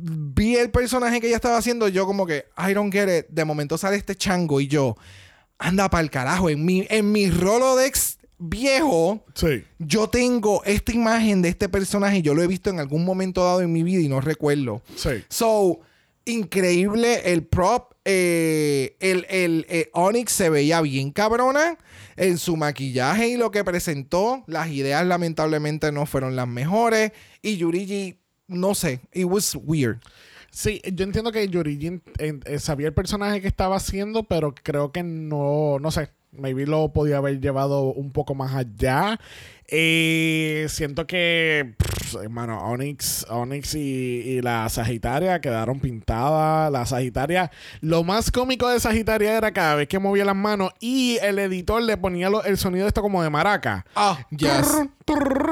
vi el personaje que ella estaba haciendo, yo como que, I don't get it. De momento sale este chango y yo, anda para el carajo. En mi, en mi Rolodex viejo, Sí. yo tengo esta imagen de este personaje. Yo lo he visto en algún momento dado en mi vida y no recuerdo. Sí. So, increíble el prop. eh, el, el, eh, Onyx se veía bien cabrona en su maquillaje y lo que presentó. Las ideas lamentablemente no fueron las mejores. Y Yurigi, no sé, it was weird. Sí, yo entiendo que Yurigi en- eh, sabía el personaje que estaba haciendo, pero creo que no, no sé, maybe lo podía haber llevado un poco más allá. Eh, siento que, pff, hermano, Onyx, Onyx y, y la Sagitaria quedaron pintadas. La Sagitaria, lo más cómico de Sagitaria era cada vez que movía las manos y el editor le ponía lo- el sonido esto como de maraca. Ah, yes.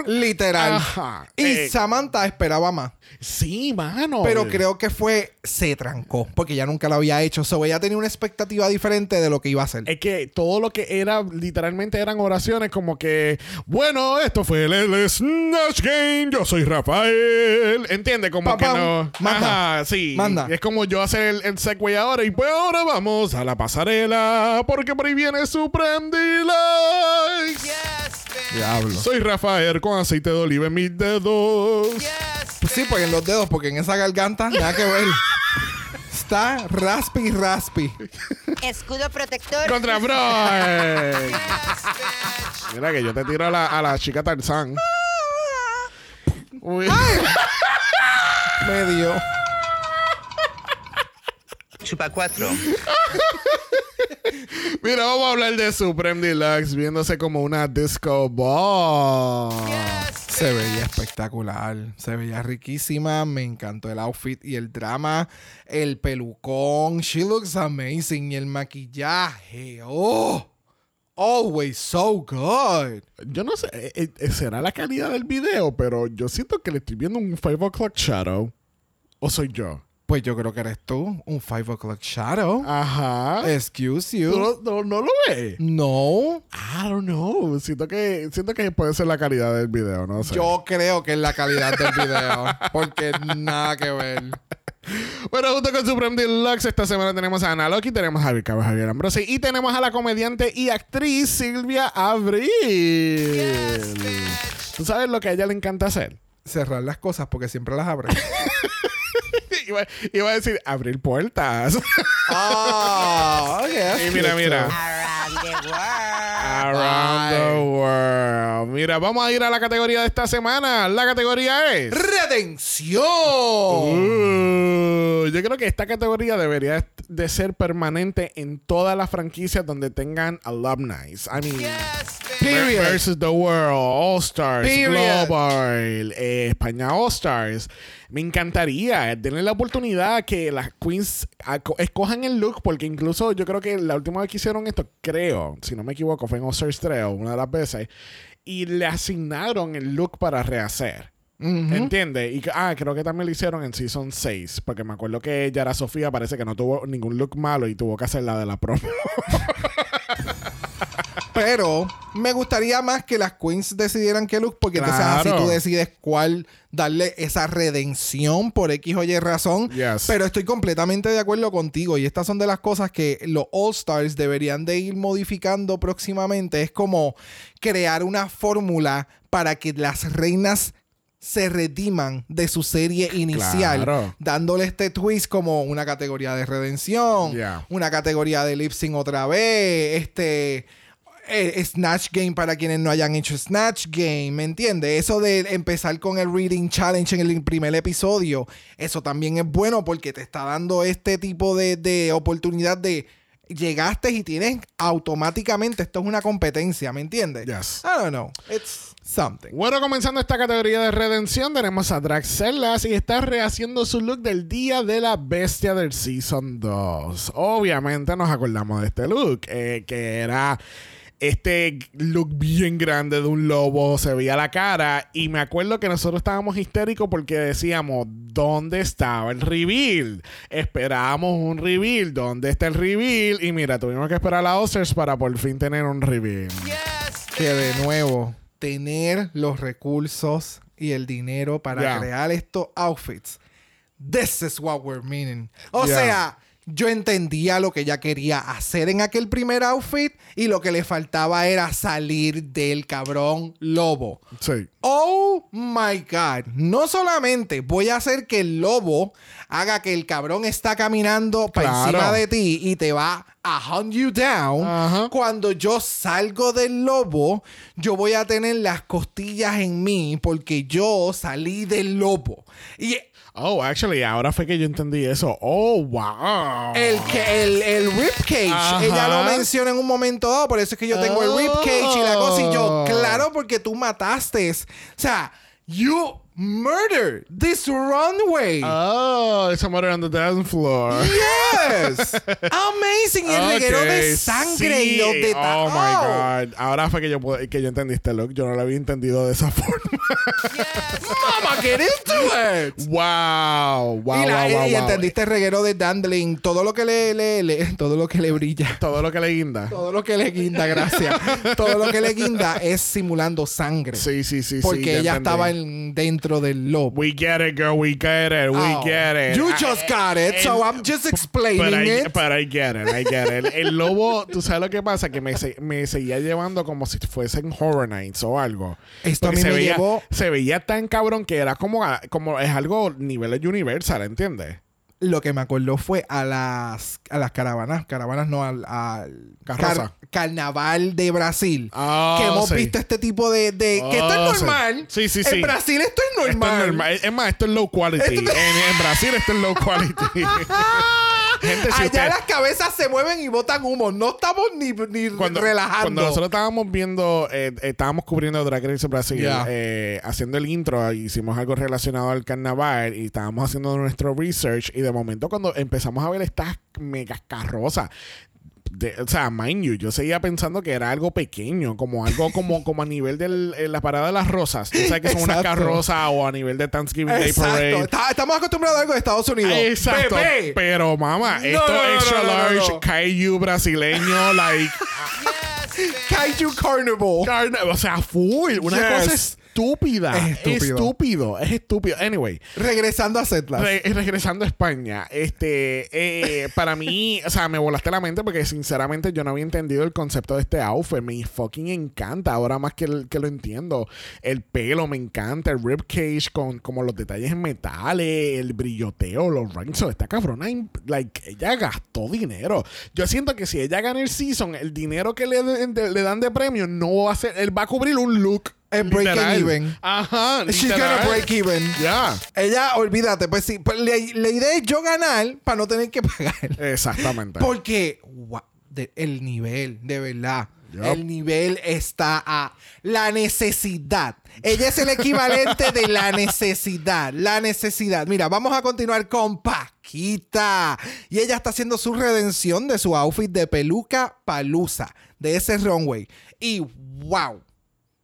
Literal. Ajá. Y Eh, Samantha esperaba más. sí, mano. Pero creo que fue, se trancó, porque ya nunca lo había hecho. So, ella tenía una expectativa diferente de lo que iba a hacer. Es que todo lo que era, literalmente eran oraciones como que, bueno, esto fue el, el Snatch Game, yo soy Rafael. ¿Entiendes? Como que no. Manda. Ajá, sí. Manda. Es como yo hacer el, el segue ahora y pues ahora vamos a la pasarela porque por ahí viene Supreme Deluxe. Diablo. Soy Rafael con aceite de oliva en mis dedos. Pues sí, pues en los dedos, porque en esa garganta nada que ver. Está raspi raspi. Escudo protector. Contra Freud. Mira que yo te tiro a la, a la chica Tarzán. Uy. Medio. Chupa 4. Mira, vamos a hablar de Supreme Deluxe viéndose como una disco ball. Se veía espectacular. Se veía riquísima. Me encantó el outfit y el drama. El pelucón. She looks amazing. Y el maquillaje. Oh. Always so good. Yo no sé, eh, eh, será la calidad del video, pero yo siento que le estoy viendo un 5 o'clock shadow. ¿O soy yo? Pues yo creo que eres tú. Un 5 o'clock shadow. Ajá. Excuse ¿Tú you. no, no- no lo ves? No. I don't know. Siento que, siento que puede ser la calidad del video, no sé. Yo creo que es la calidad del video. Porque nada que ver. Bueno, junto con Supreme Deluxe, esta semana tenemos a Ana Loki, tenemos a Javier Cabo, Javier Ambrosi y tenemos a la comediante y actriz Silvia Abril. ¿Tú sabes lo que a ella le encanta hacer? Cerrar las cosas porque siempre las abre. iba, iba a decir abrir puertas. Ah, ok. y mira, mira. Around the world. Around the world. Mira, vamos a ir a la categoría de esta semana. La categoría es. ¡Redención! Uh, yo creo que esta categoría debería de ser permanente en todas las franquicias donde tengan alumni. I mean, Period. versus the World, All Stars, Period. Global, eh, España All Stars. Me encantaría denle la oportunidad que las queens escojan el look, porque incluso yo creo que la última vez que hicieron esto, creo, si no me equivoco, fue en All Stars 3 o una de las veces, y le asignaron el look para rehacer. ¿Entiendes? Y ah, creo que también lo hicieron en Season 6, porque me acuerdo que Yara Sofía parece que no tuvo ningún look malo y tuvo que hacer la de la promo. Pero me gustaría más que las queens decidieran qué look, porque entonces así tú decides cuál darle esa redención por X o Y razón. Yes. Pero estoy completamente de acuerdo contigo. Y estas son de las cosas que los All Stars deberían de ir modificando próximamente. Es como crear una fórmula para que las reinas se rediman de su serie inicial, Claro. dándole este twist como una categoría de redención, Yeah. una categoría de lip sync otra vez, este eh, Snatch Game para quienes no hayan hecho Snatch Game, ¿me entiendes? Eso de empezar con el Reading Challenge en el primer episodio, eso también es bueno porque te está dando este tipo de, de oportunidad de llegaste y tienes automáticamente, esto es una competencia, ¿me entiendes? Yes. I don't know. It's something. Bueno, comenzando esta categoría de redención, tenemos a Draxelas y está rehaciendo su look del día de la bestia del Season 2. Obviamente nos acordamos de este look, eh, que era este look bien grande de un lobo, se veía la cara y me acuerdo que nosotros estábamos histéricos porque decíamos, ¿dónde estaba el reveal? Esperábamos un reveal, ¿dónde está el reveal? Y mira, tuvimos que esperar a la Oscars para por fin tener un reveal. Que de nuevo, tener los recursos y el dinero para Yeah. crear estos outfits. This is what we're meaning. O Yeah. sea, yo entendía lo que ella quería hacer en aquel primer outfit y lo que le faltaba era salir del cabrón lobo. Sí. Oh my God. No solamente voy a hacer que el lobo haga que el cabrón está caminando para encima de ti y te va a hunt you down. Cuando yo salgo del lobo, yo voy a tener las costillas en mí porque yo salí del lobo. Y Oh, actually, ahora fue que yo entendí eso. Oh, wow. el, que, el, el ribcage, Ajá. ella lo menciona en un momento dado, por eso es que yo tengo el ribcage y la cosa. Y yo, Oh. claro, porque tú mataste. O sea, you murdered this runway. Oh, it's a murder on the dance floor. Yes. Amazing. El reguero de sangre y los detalles. Oh my God. Ahora fue que yo, que yo entendí este look. Yo no lo había entendido de esa forma. Mama, get into it. wow. Wow, y, la- wow, wow, y entendiste el reguero de Dandling, todo lo que le, le- le- todo lo que le brilla. Todo lo que le guinda. Todo lo que le guinda, gracias. todo lo que le guinda es simulando sangre. Sí, sí, sí. porque ella entendí. estaba en- dentro del lobo. We get it, girl. We get it. We Oh, get it. You Ah, just eh, got it, so I'm just explaining But I, it. but I get it, I get it. El lobo, tú sabes lo que pasa, que me, se- me seguía llevando como si fuesen Horror Nights o algo. Esto a Porque mí se me veía, llevó- Se veía tan cabrón que era como, como es algo nivel Universal, ¿entiendes? Lo que me acordó fue a las, a las caravanas, caravanas no, al, carnaval de Brasil. Ah, que hemos sí. visto este tipo de... de- que esto Ah, es sí. normal. Sí, sí, En sí. Brasil esto es Esto normal. es normal. Es más, esto es low quality. Esto- En, en Brasil esto es low quality. Gente, si Allá usted- las cabezas se mueven y botan humo. No estamos ni, ni cuando, relajando. cuando nosotros estábamos viendo, eh, eh, estábamos cubriendo Drag Race Brasil, Yeah. eh, haciendo el intro, hicimos algo relacionado al carnaval y estábamos haciendo nuestro research y de momento cuando empezamos a ver estas megas carrozas, de- o sea, mind you, yo seguía pensando que era algo pequeño, como algo como, como a nivel de la parada de las rosas. Tú sabes que son unas carrozas o a nivel de Thanksgiving Day Exacto. Parade. Está- estamos acostumbrados a algo de Estados Unidos. Exacto. Bebé. Pero mamá, No, esto no, no, extra large, kaiju brasileño, like Kaiju Carnival. o sea, full, una Yes. cosa estúpida. Es estúpido. estúpido, es estúpido. Anyway, Regresando a Setlas. re- regresando a España, este, eh, para mí, o sea, me volaste la mente porque sinceramente yo no había entendido el concepto de este outfit. Me fucking encanta, ahora más que, el- que lo entiendo. El pelo me encanta, el ribcage con como los detalles en metales, el brilloteo, los rhinestones. Esta cabrona, like, ella gastó dinero. Yo siento que si ella gana el season, el dinero que le, de- le dan de premio no va a ser, él va a cubrir un look. El break even. Ajá. She's gonna break even. Ya. Ella, olvídate, pues sí. pues, la, la idea es yo ganar para no tener que pagar. Exactamente. Porque de- el nivel, de verdad. El nivel está a la necesidad. Ella es el equivalente de la necesidad. La necesidad. Mira, vamos a continuar con Paquita. Y ella está haciendo su redención de su outfit de peluca palusa. De ese runway. Y wow.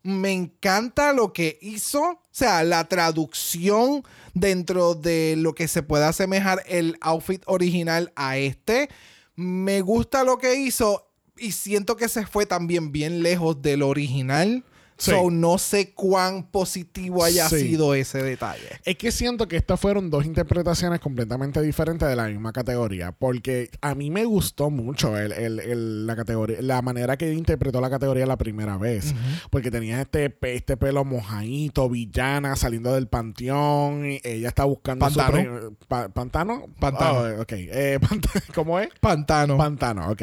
Me encanta lo que hizo. O sea, la traducción dentro de lo que se puede asemejar el outfit original a este. Me gusta lo que hizo y siento que se fue también bien lejos del original. Sí. So, no sé cuán positivo haya Sí. sido ese detalle. Es que siento que estas fueron dos interpretaciones completamente diferentes de la misma categoría. Porque a mí me gustó mucho el, el- el- la categoría, la manera que interpretó la categoría la primera vez. Porque tenía este, este pelo mojadito, villana, saliendo del panteón. y ella está buscando su Pantano. pa- ¿Pantano? Pantano. Oh, ok. Eh, pant- ¿Cómo es? Pantano. Pantano, ok.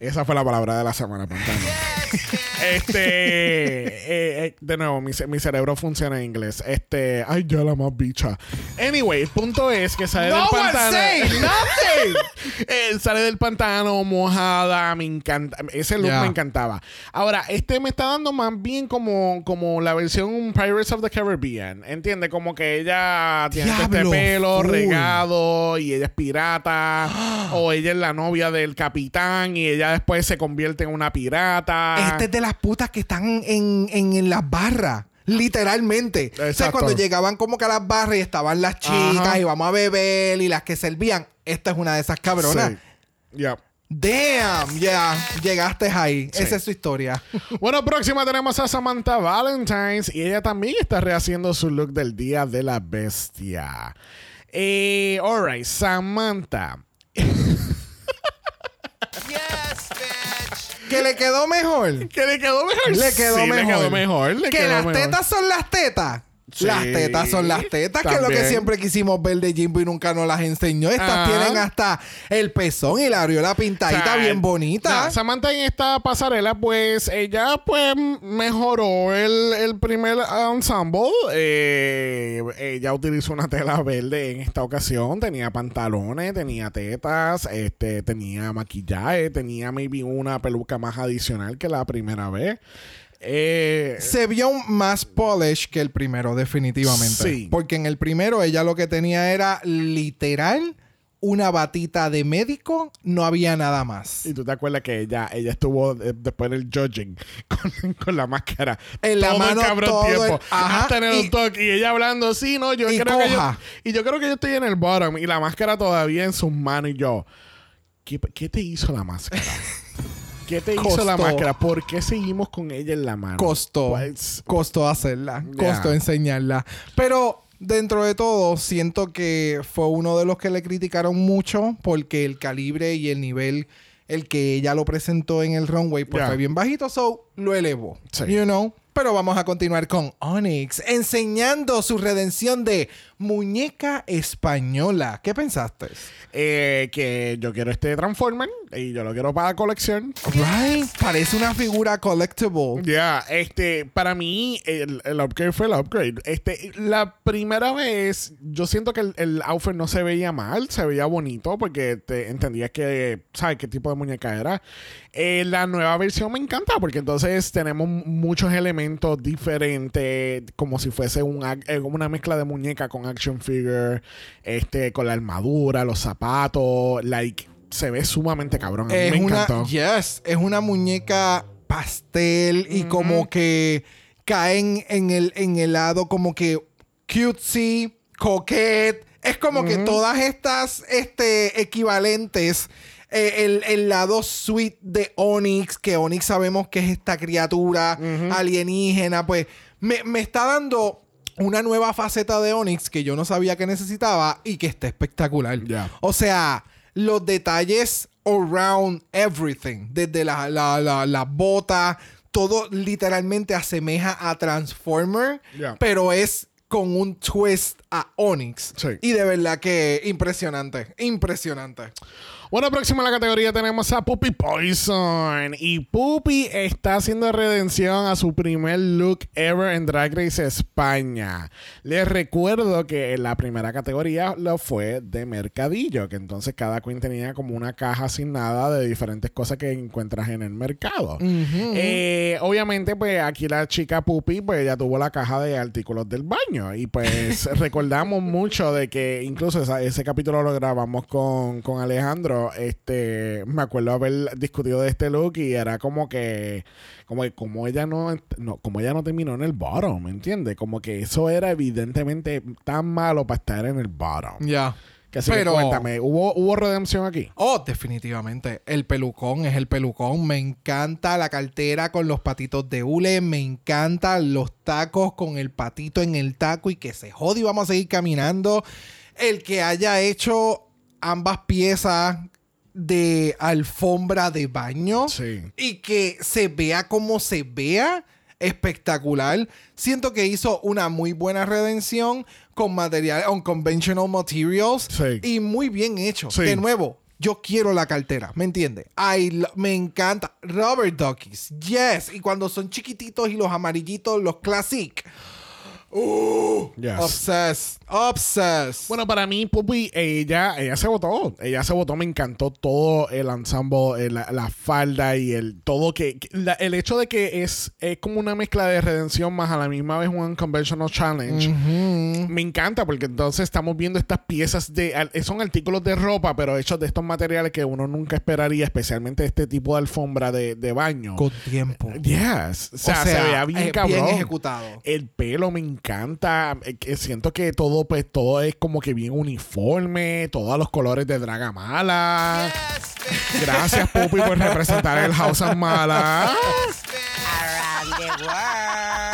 Esa fue la palabra de la semana, pantano. este. Eh, eh, de nuevo, mi, mi cerebro funciona en inglés. Este, ay, ya la más bicha. Anyway, el punto es que sale No del pantano. Eh, sale del pantano mojada, me encanta. Ese look me encantaba. Ahora, este me está dando más bien como, como la versión Pirates of the Caribbean. ¿Entiendes? Como que ella tiene este pelo full. regado y ella es pirata. o ella es la novia del capitán y ella después se convierte en una pirata. Este es de las putas que están en, en, en las barras. Literalmente. O sea, Exacto. cuando llegaban como que a las barras y estaban las chicas Ajá. y vamos a beber y las que servían. Esta es una de esas cabronas. Sí. Ya. Damn, ya, llegaste ahí. Sí. Esa es su historia. Bueno, próxima tenemos a Samantha Valentines y ella también está rehaciendo su look del Día de la Bestia. Eh, alright, Samantha. que le quedó mejor. ¿Que le quedó mejor? Le quedó Sí, mejor. Le quedó mejor. le que quedó las mejor. tetas son las tetas. Sí, las tetas son las tetas, que es lo que siempre quisimos ver de Jimbo y nunca nos las enseñó. Estas Ajá. tienen hasta el pezón y la areola pintadita O sea, bien bonita. no, Samantha en esta pasarela, pues ella pues mejoró el, el primer ensemble. Eh, ella utilizó una tela verde en esta ocasión. Tenía pantalones, tenía tetas, este, tenía maquillaje, tenía maybe una peluca más adicional que la primera vez. Eh, Se vio más polish que el primero, definitivamente. Sí. Porque en el primero ella lo que tenía era literal una batita de médico, no había nada más. y tú te acuerdas que ella, ella estuvo eh, después del judging con, con la máscara. En la todo mano, el cabrón todo el- tiempo. ajá, hasta en el y-. Y ella hablando, sí, no, yo y creo que yo, coja. Y yo creo que yo estoy en el bottom. Y la máscara todavía en sus manos. Y yo, ¿qué, qué te hizo la máscara? ¿Qué te hizo la máscara? ¿Por qué seguimos con ella en la mano? Costó. Pues, Costó hacerla. Ya. Costó enseñarla. Pero dentro de todo, siento que fue uno de los que le criticaron mucho porque el calibre y el nivel, el que ella lo presentó en el runway, pues fue bien bajito. So, lo elevó. Sí. You know? Pero vamos a continuar con Onyx enseñando su redención de muñeca española. ¿Qué pensaste? eh, que yo quiero este Transformer y yo lo quiero para colección. Right? Parece una figura collectible. Ya, este, para mí, el, el upgrade fue el upgrade. Este, la primera vez, yo siento que el, el outfit no se veía mal, se veía bonito, porque te entendías que, ¿sabes qué tipo de muñeca era? Eh, la nueva versión me encanta, porque entonces tenemos muchos elementos diferentes, como si fuese un, eh, una mezcla de muñeca con action figure, este, con la armadura, los zapatos, like, se ve sumamente cabrón. A mí Es me una, encantó. yes, es una muñeca pastel y como que caen en el, en el lado como que cutesy, coquette. Es como que todas estas este, equivalentes. eh, el, el lado sweet de Onyx, que Onyx sabemos que es esta criatura alienígena, pues me, me está dando una nueva faceta de Onyx que yo no sabía que necesitaba y que está espectacular. O sea, los detalles around everything, desde la, la, la, la bota, todo literalmente asemeja a Transformer, pero es con un twist a Onyx. Sí. Y de verdad que impresionante, impresionante. Bueno, próxima a la categoría tenemos a Puppy Poison. Y Puppy está haciendo redención a su primer look ever en Drag Race España. Les recuerdo que en la primera categoría lo fue de mercadillo, que entonces cada queen tenía como una caja asignada de diferentes cosas que encuentras en el mercado. Eh, obviamente, pues aquí la chica Puppy, pues ella tuvo la caja de artículos del baño. Y pues recordamos mucho de que incluso esa- ese capítulo lo grabamos con, con Alejandro. Este, me acuerdo haber discutido de este look y era como que, como que como ella no, no, como ella no terminó en el bottom, ¿me entiendes? Como que eso era evidentemente tan malo para estar en el bottom. Ya. Que así que Pero- cuéntame, ¿hubo, ¿hubo redención aquí? Oh, definitivamente. El pelucón es el pelucón. Me encanta la cartera con los patitos de hule. Me encantan los tacos con el patito en el taco y que se jode y vamos a seguir caminando. El que haya hecho ambas piezas de alfombra de baño Sí. y que se vea como se vea espectacular. Siento que hizo una muy buena redención con material, on conventional materials Sí. y muy bien hecho. Sí. De nuevo, Yo quiero la cartera, ¿me entiendes? Me encanta. Rubber duckies, yes. Y cuando son chiquititos y los amarillitos, los classic. Uh, Yes. Obsessed. Obsessed. Bueno, para mí, Puppy, ella, ella se votó. Ella se votó, me encantó todo el ensemble, eh, la, la falda y el todo que. que- la- el hecho de que es, es como una mezcla de redención más a la misma vez un unconventional challenge. Me encanta porque entonces estamos viendo estas piezas de. Son artículos de ropa, pero hechos de estos materiales que uno nunca esperaría, especialmente este tipo de alfombra de, de baño. Con tiempo. Yes. O sea, se veía bien eh, cabrón. ejecutado. El pelo me encanta. Eh, que Siento que todo, pues, todo es como que bien uniforme. Todos los colores de Dragamala. Gracias, Pupi, por representar el House of Mala.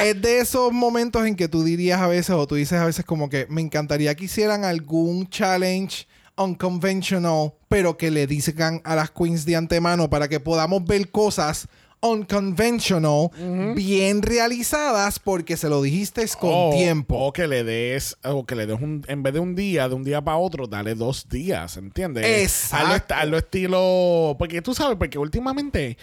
Es de esos momentos en que tú dirías a veces, o tú dices a veces como que me encantaría que hicieran algún challenge unconventional, pero que le digan a las queens de antemano para que podamos ver cosas unconventional, bien realizadas, porque se lo dijiste con O- tiempo. O que le des, o que le des un, en vez de un día, de un día para otro, dale dos días, ¿entiendes? Exacto. Est- hazlo estilo. Porque tú sabes, porque últimamente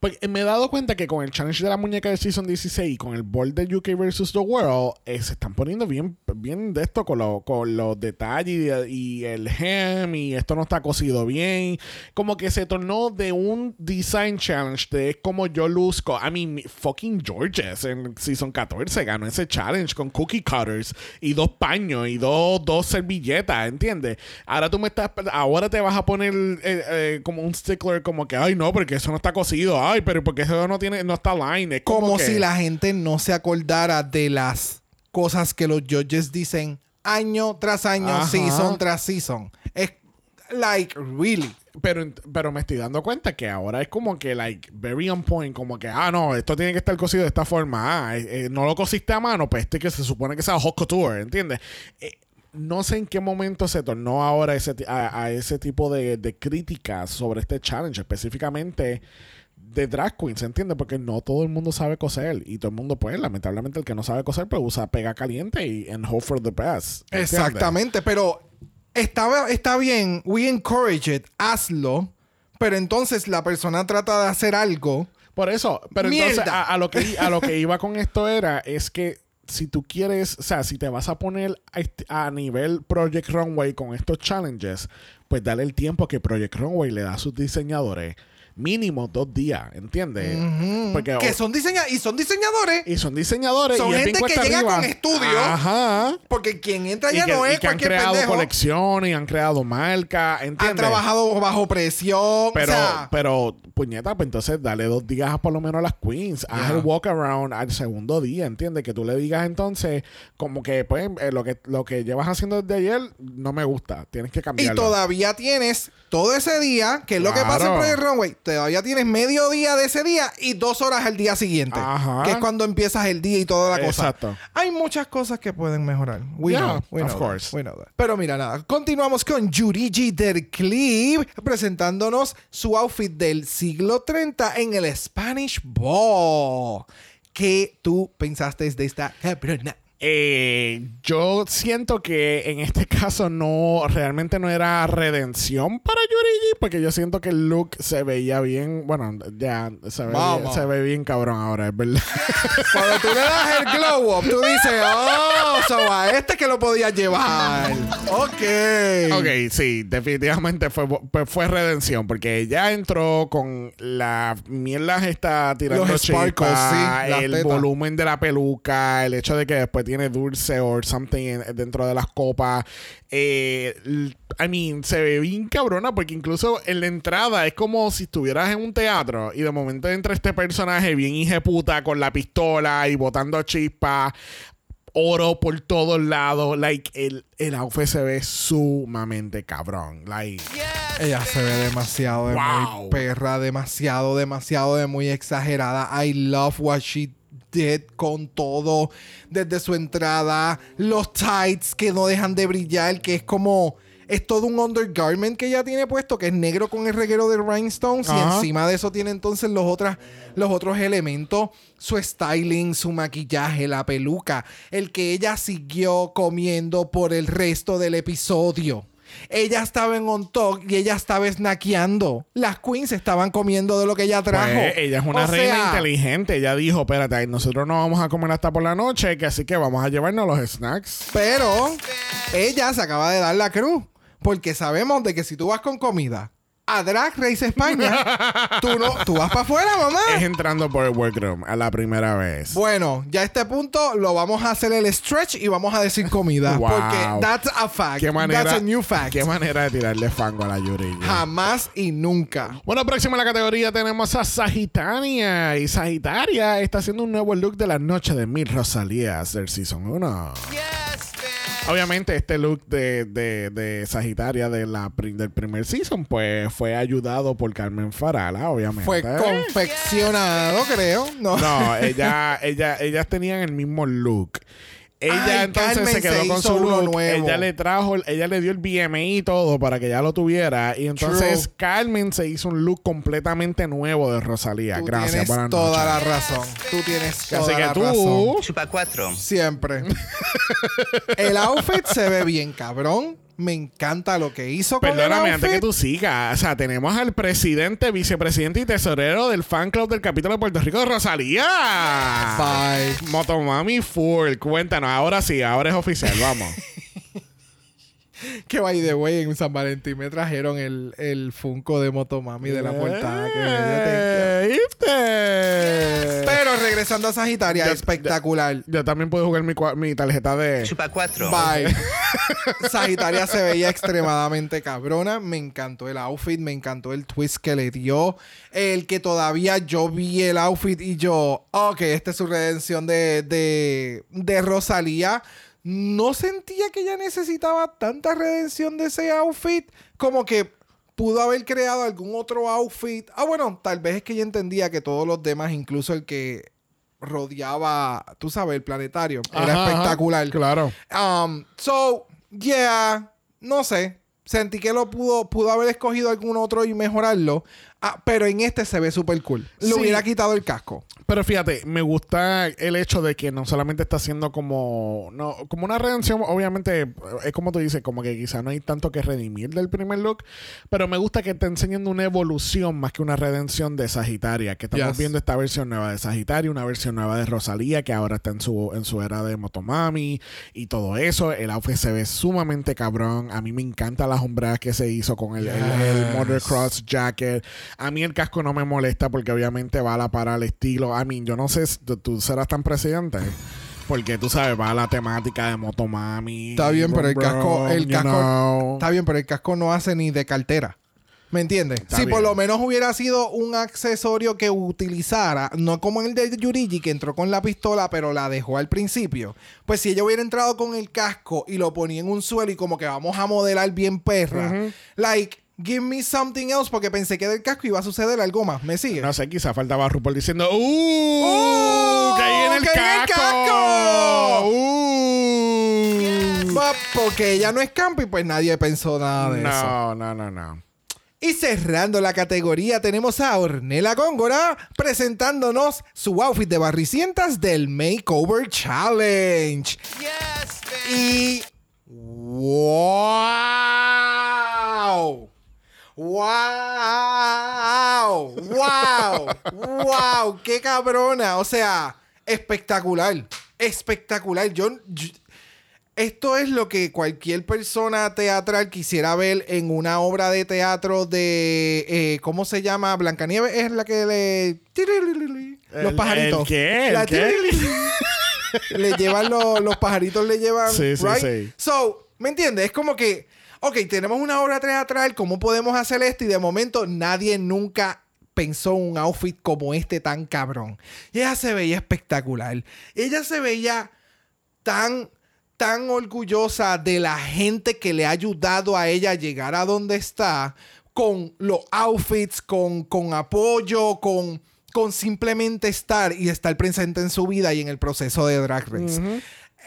porque me he dado cuenta que con el challenge de la muñeca de Season 16 y con el board de UK versus The World, eh, se están poniendo bien, bien de esto con, lo- con los detalles y, y el hem y esto no está cosido bien. Como que se tornó de un design challenge de como yo luzco. I mean, fucking Georges en Season 14 ganó ese challenge con cookie cutters y dos paños y dos, dos servilletas, ¿entiendes? Ahora tú me estás, ahora te vas a poner eh, eh, como un stickler como que, ay no, porque eso no está cosido, ay, pero porque eso no tiene, no está line. Es como, como que- si la gente no se acordara de las cosas que los judges dicen año tras año, Ajá. season tras season. Es like, really. Pero, pero me estoy dando cuenta que ahora es como que, like, very on point. Como que, ah, no, esto tiene que estar cosido de esta forma. Ah, eh, eh, no lo cosiste a mano, pues este que se supone que sea hot couture, ¿entiendes? Eh, no sé en qué momento se tornó ahora ese, a, a ese tipo de, de críticas sobre este challenge, específicamente de drag queens, ¿entiendes? Porque no todo el mundo sabe coser y todo el mundo, pues, lamentablemente, el que no sabe coser, pues usa pega caliente y and hope for the best. ¿entiendes? Exactamente, pero está, está bien, we encourage it, hazlo, pero entonces la persona trata de hacer algo. Por eso, pero entonces a, a lo que, a lo que iba con esto era, es que si tú quieres, o sea, si te vas a poner a, a nivel Project Runway con estos challenges, pues dale el tiempo que Project Runway le da a sus diseñadores. Mínimo dos días, ¿entiendes? Porque Que son diseñadores y son diseñadores. y son diseñadores Son y gente que llega arriba. con estudio. Ajá. Porque quien entra Y ya que, no y es que han cualquier creado pendejo. colecciones y han creado marcas, ¿entiendes? Han trabajado bajo presión. Pero, o sea, pero, puñeta, pues entonces dale dos días a por lo menos a las queens. Haz Yeah. el walk around al segundo día, ¿entiendes? Que tú le digas entonces, como que, pues, eh, lo que lo que llevas haciendo desde ayer no me gusta. Tienes que y cambiarlo. todavía tienes todo ese día, que es lo que pasa en. Project Runway. Todavía tienes medio día de ese día y dos horas al día siguiente. Ajá. Que es cuando empiezas el día y toda la cosa. Exacto. Hay muchas cosas que pueden mejorar. We Yeah, know, we of know course. that, we know that. Pero mira, nada. Continuamos con Yurigi Derclive presentándonos su outfit del siglo 30 en el Spanish Ball. ¿Qué tú pensaste de esta cabrona? Eh, yo siento que en este caso no, realmente no era redención para Yurigi, porque yo siento que el look se veía bien, bueno, ya se ve, bien, Vamos. se ve bien cabrón ahora, es verdad. Cuando tú le das el glow up, tú dices, oh, so a este que lo podías llevar. Ok. Ok, sí, definitivamente fue, fue redención, porque ella entró con la mierda está tirando Los sparkles, chispas, sí, las el volumen de la peluca, el hecho de que después tiene dulce o something en- dentro de las copas. Eh, I mean, se ve bien cabrona porque incluso en la entrada es como si estuvieras en un teatro y de momento entra este personaje bien hijeputa con la pistola y botando chispas oro por todos lados. Like, el, el outfit se ve sumamente cabrón. Like, Ella se ve demasiado de Wow. muy perra, demasiado, demasiado de muy exagerada. I love what she con todo. Desde su entrada, los tights que no dejan de brillar, que es como. Es todo un undergarment que ella tiene puesto, que es negro con el reguero de rhinestones. Y encima de eso tiene entonces los, otras, los otros elementos. Su styling, su maquillaje, la peluca. El que ella siguió comiendo por el resto del episodio. Ella estaba en on talk y ella estaba snackeando. Las queens estaban comiendo de lo que ella trajo. Pues, ella es una O reina sea, inteligente. Ella dijo, espérate, nosotros no vamos a comer hasta por la noche, que así que vamos a llevarnos los snacks. Pero ella se acaba de dar la cruz. Porque sabemos de que si tú vas con comida a Drag Race España, tú, no, tú vas para afuera, mamá. Es entrando por el workroom a la primera vez. Bueno, ya a este punto lo vamos a hacer el stretch y vamos a decir comida. Wow. Porque that's a fact. ¿Qué manera, that's a new fact. Qué manera de tirarle fango a la Yuri. Jamás y nunca. Bueno, próximo en la categoría tenemos a Sagitaria. Y Sagitaria está haciendo un nuevo look de la noche de Mil Rosalías del Season 1. Obviamente, este look de, de, de Sagitaria de la, del primer season, pues fue ayudado por Carmen Farala, obviamente. Fue confeccionado, creo. No. No, ella, ella, ellas tenían el mismo look. Ella Ay, entonces Carmen se quedó se con su uno look. nuevo. Ella le trajo, ella le dio el BMI y todo para que ya lo tuviera. Y entonces True. Carmen se hizo un look completamente nuevo de Rosalía. Tú Gracias, tienes buenas toda la razón. Tú tienes Así toda que la tú, razón. Chupa cuatro. Siempre. el outfit se ve bien cabrón. Me encanta lo que hizo con el Perdóname, antes que tú sigas. O sea, tenemos al presidente, vicepresidente y tesorero del fan club del capítulo de Puerto Rico, Rosalía. Bye. Motomami Full. Cuéntanos, ahora sí, ahora es oficial, vamos. Que by the way, en San Valentín me trajeron el, el Funko de Motomami de la portada. Que me Eh. Pero regresando a Sagitaria, espectacular. Yo también puedo jugar mi, mi tarjeta de. Chupa cuatro. Bye. Sagitaria se veía extremadamente cabrona. Me encantó el outfit, me encantó el twist que le dio. El que todavía yo vi el outfit y yo, ok, esta es su redención de, de, de Rosalía. No sentía que ella necesitaba tanta redención de ese outfit. Como que pudo haber creado algún otro outfit. Ah, bueno, tal vez es que ella entendía que todos los demás, incluso el que rodeaba, tú sabes, el planetario, Ajá, era ajá, espectacular. Claro. Um, so, yeah, no sé. Sentí que lo pudo, pudo haber escogido algún otro y mejorarlo. Ah, pero en este se ve súper cool. Le Sí. hubiera quitado el casco. Pero fíjate, me gusta el hecho de que no solamente está haciendo como no como una redención, obviamente es como tú dices, como que quizá no hay tanto que redimir del primer look, pero me gusta que está enseñando una evolución más que una redención de Sagitaria, que estamos Yes. viendo esta versión nueva de Sagitaria, una versión nueva de Rosalía, que ahora está en su, en su era de Motomami y todo eso. El outfit se ve sumamente cabrón. A mí me encantan las hombras que se hizo con el, el- el Yes. motocross jacket. A mí el casco no me molesta porque obviamente va a la para el estilo. I mean, yo no sé si tú, tú serás tan presidente. Porque tú sabes, va a la temática de Motomami. Está bien, pero el casco, el casco, know. está bien, pero el casco no hace ni de cartera. ¿Me entiendes? Está si bien. por lo menos hubiera sido un accesorio que utilizara, no como el de Yurigi que entró con la pistola pero la dejó al principio, pues si ella hubiera entrado con el casco y lo ponía en un suelo y como que vamos a modelar bien perra, like, give me something else porque pensé que del casco iba a suceder algo más. ¿Me sigue? No sé, quizá faltaba RuPaul diciendo ¡Uh! ¡Uh! ¡Caí en el ¡Caí en el casco! ¡Uh! Porque ella no es campi, pues nadie pensó nada de eso. No, no, no, no. Y cerrando la categoría tenemos a Ornella Góngora presentándonos su outfit de barricientas del Makeover Challenge. Y wow. ¡Wow! ¡Wow! ¡Wow! ¡Qué cabrona! O sea, espectacular. Espectacular. Yo, yo- esto es lo que cualquier persona teatral quisiera ver en una obra de teatro de. eh, ¿Cómo se llama? Blancanieves es la que le. Los ¿El- pajaritos. el qué? ¿El La qué? le llevan los, los pajaritos, le llevan. Sí, sí, right? sí. So, ¿me entiendes? Es como que. Ok, tenemos una obra teatral, ¿cómo podemos hacer esto? Y de momento nadie nunca pensó un outfit como este tan cabrón. Y ella se veía espectacular. Ella se veía tan, tan orgullosa de la gente que le ha ayudado a ella a llegar a donde está, con los outfits, con, con apoyo, con, con simplemente estar y estar presente en su vida y en el proceso de Drag Race.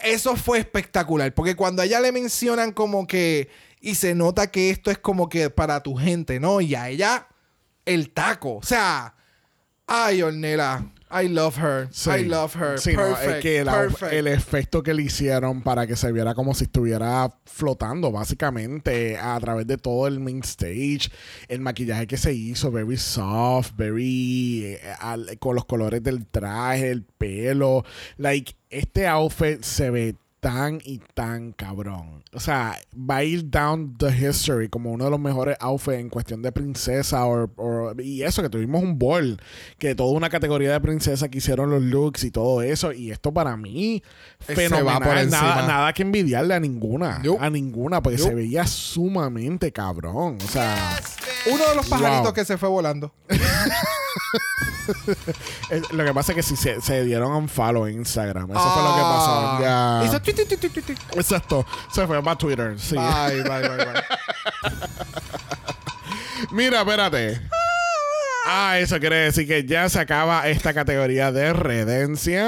Eso fue espectacular, porque cuando a ella le mencionan como que, y se nota que esto es como que para tu gente, ¿no? Y a ella, el taco. O sea, ay, Ornella. I love her. Sí. I love her. Sí, no, perfect. es que el, efecto que le hicieron para que se viera como si estuviera flotando, básicamente, a través de todo el main stage. El maquillaje que se hizo, very soft, very. eh, al- con los colores del traje, el pelo. Like, este outfit se ve tan y tan cabrón. O sea, va a ir down the history como uno de los mejores outfits en cuestión de princesa o, o- y eso que tuvimos un ball que toda una categoría de princesa que hicieron los looks y todo eso y esto para mí Se fenomenal va por encima. nada, nada que envidiarle a ninguna a ninguna porque se veía sumamente cabrón o sea Uno de los pajaritos Wow. que se fue volando. lo que pasa es que si se, se dieron un follow en Instagram eso fue lo que pasó Ah. ya Hizo exacto se fue para Twitter sí Bye, bye, bye, bye. Mira, espérate. Ah, eso quiere decir que ya se acaba esta categoría de redención.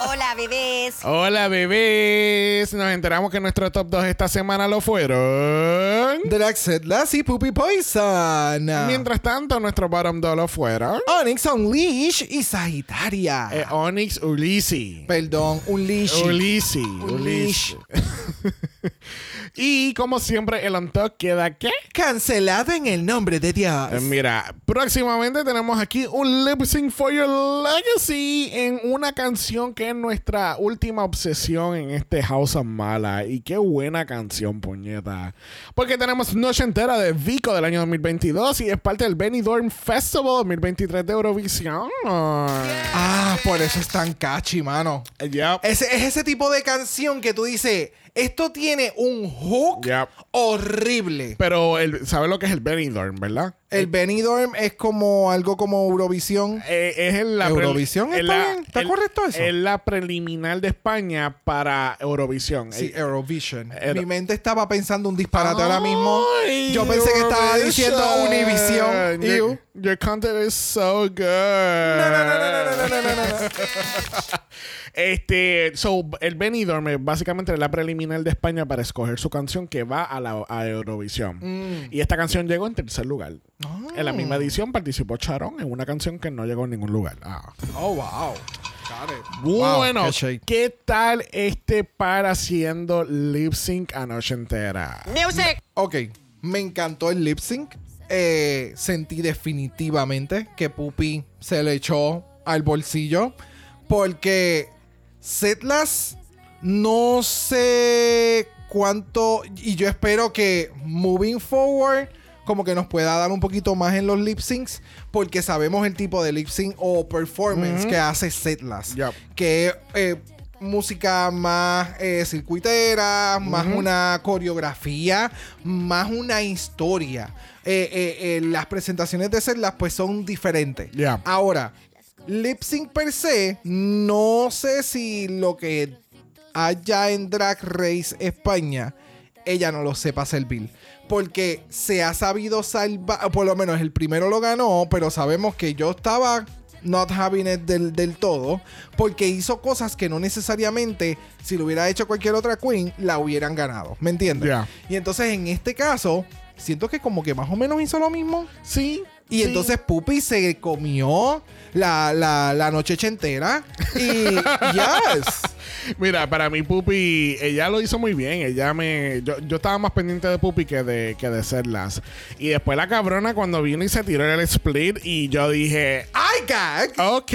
Hola, bebés. Hola, bebés. Nos enteramos que nuestro top 2 esta semana lo fueron. Draxet Lassie Poopy Poison. Mientras tanto, nuestro bottom 2 lo fueron. Onyx Unleash y Sagitaria. Eh, Onyx Ulisi. Perdón, Unleash. Ulisi. Unleash. Ulisi. y como siempre, el top queda ¿qué? Cancelado en el nombre de Dios. Eh, Mira, próximamente tenemos aquí un lip sync for your legacy en una canción que es nuestra última obsesión en este House of Mala. Y qué buena canción, puñeta. Porque tenemos Noche Entera de Vico del año 2022 y es parte del Benidorm Festival 2023 de Eurovisión. Ah, por eso es tan catchy, mano. Yep. Ese, es ese tipo de canción que tú dices, esto tiene un hook horrible. Pero ¿sabes lo que es el Benidorm, verdad? El eh, Benidorm es como algo como Eurovisión. Eh, es en la Eurovisión España. La, ¿Está correcto eso? Es la preliminar de España para Eurovisión. Sí, eh, Eurovision. Mi mente estaba pensando un disparate ahora mismo. Yo pensé que estaba diciendo Univision. Your, your content is so good. no, no, no, no, no, no, no. no. Este, so, el Benidorm es básicamente la preliminar de España para escoger su canción que va a la a Eurovisión. Mm. Y esta canción llegó en tercer lugar. Ah. En la misma edición participó Charon en una canción que no llegó en ningún lugar. Ah. Oh, wow. Bueno, Wow, qué shake. ¿qué tal este para haciendo lip sync a noche entera? Music. Ok, me encantó el lip sync. Eh, sentí definitivamente que Pupi se le echó al bolsillo. Porque Setlas no sé cuánto. Y yo espero que moving forward. Como que nos pueda dar un poquito más en los lip syncs. Porque sabemos el tipo de lip sync o performance que hace Setlas. Que es eh, música más eh, circuitera, más una coreografía, más una historia. Eh, eh, eh, las presentaciones de Setlas pues son diferentes. Yeah. Ahora, lip sync per se, no sé si lo que haya en Drag Race España, ella no lo sepa servir. Porque se ha sabido salvar, por lo menos el primero lo ganó, pero sabemos que yo estaba not having it del, del todo, porque hizo cosas que no necesariamente, si lo hubiera hecho cualquier otra queen, la hubieran ganado. ¿Me entiendes? Yeah. Y entonces en este caso, siento que como que más o menos hizo lo mismo. Sí. Y sí. entonces Pupi se comió la, la, la noche entera. Y yes. Mira, para mí Pupi, ella lo hizo muy bien. Ella me. Yo, yo estaba más pendiente de Pupi que de, que de Serlas. Y después la cabrona cuando vino y se tiró el split. Y yo dije. I gag. Ok.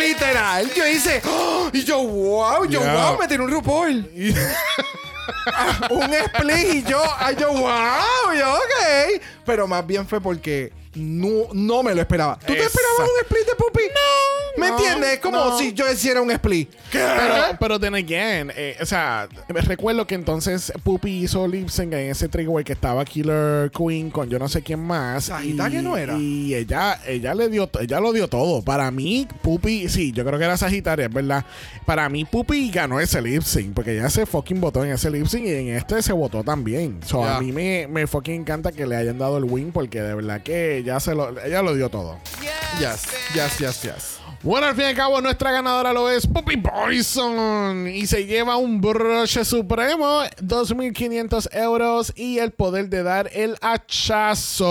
Literal. Yo hice. ¡oh! Y yo, wow. Yo, Yeah. wow, me tiró un RuPaul. Un split y yo, ay, yo, wow. Yo, ok. Pero más bien fue porque no, no me lo esperaba. ¿Tú te esperabas un split de Pupi? No. ¿Me no, entiendes? Es como no. si yo hiciera un split. Pero, pero then again, eh, o sea, me recuerdo que entonces Pupi hizo lip sync en ese triway que estaba Killer Queen con yo no sé quién más. Sagitaria y, no era. Y ella, ella le dio, ella lo dio todo. Para mí, Pupi, sí, yo creo que era Sagitaria, es verdad. Para mí, Pupi ganó ese lip sync porque ella se fucking votó en ese lip sync y en este se votó también. So, Ya. a mí me, me fucking encanta que le hayan dado el win porque de verdad que ella se lo, ella lo dio todo. Yes, yes, yes, yes. Bueno, al fin y al cabo, nuestra ganadora lo es Puppy Poison. Y se lleva un broche supremo, 2.500 euros y el poder de dar el hachazo.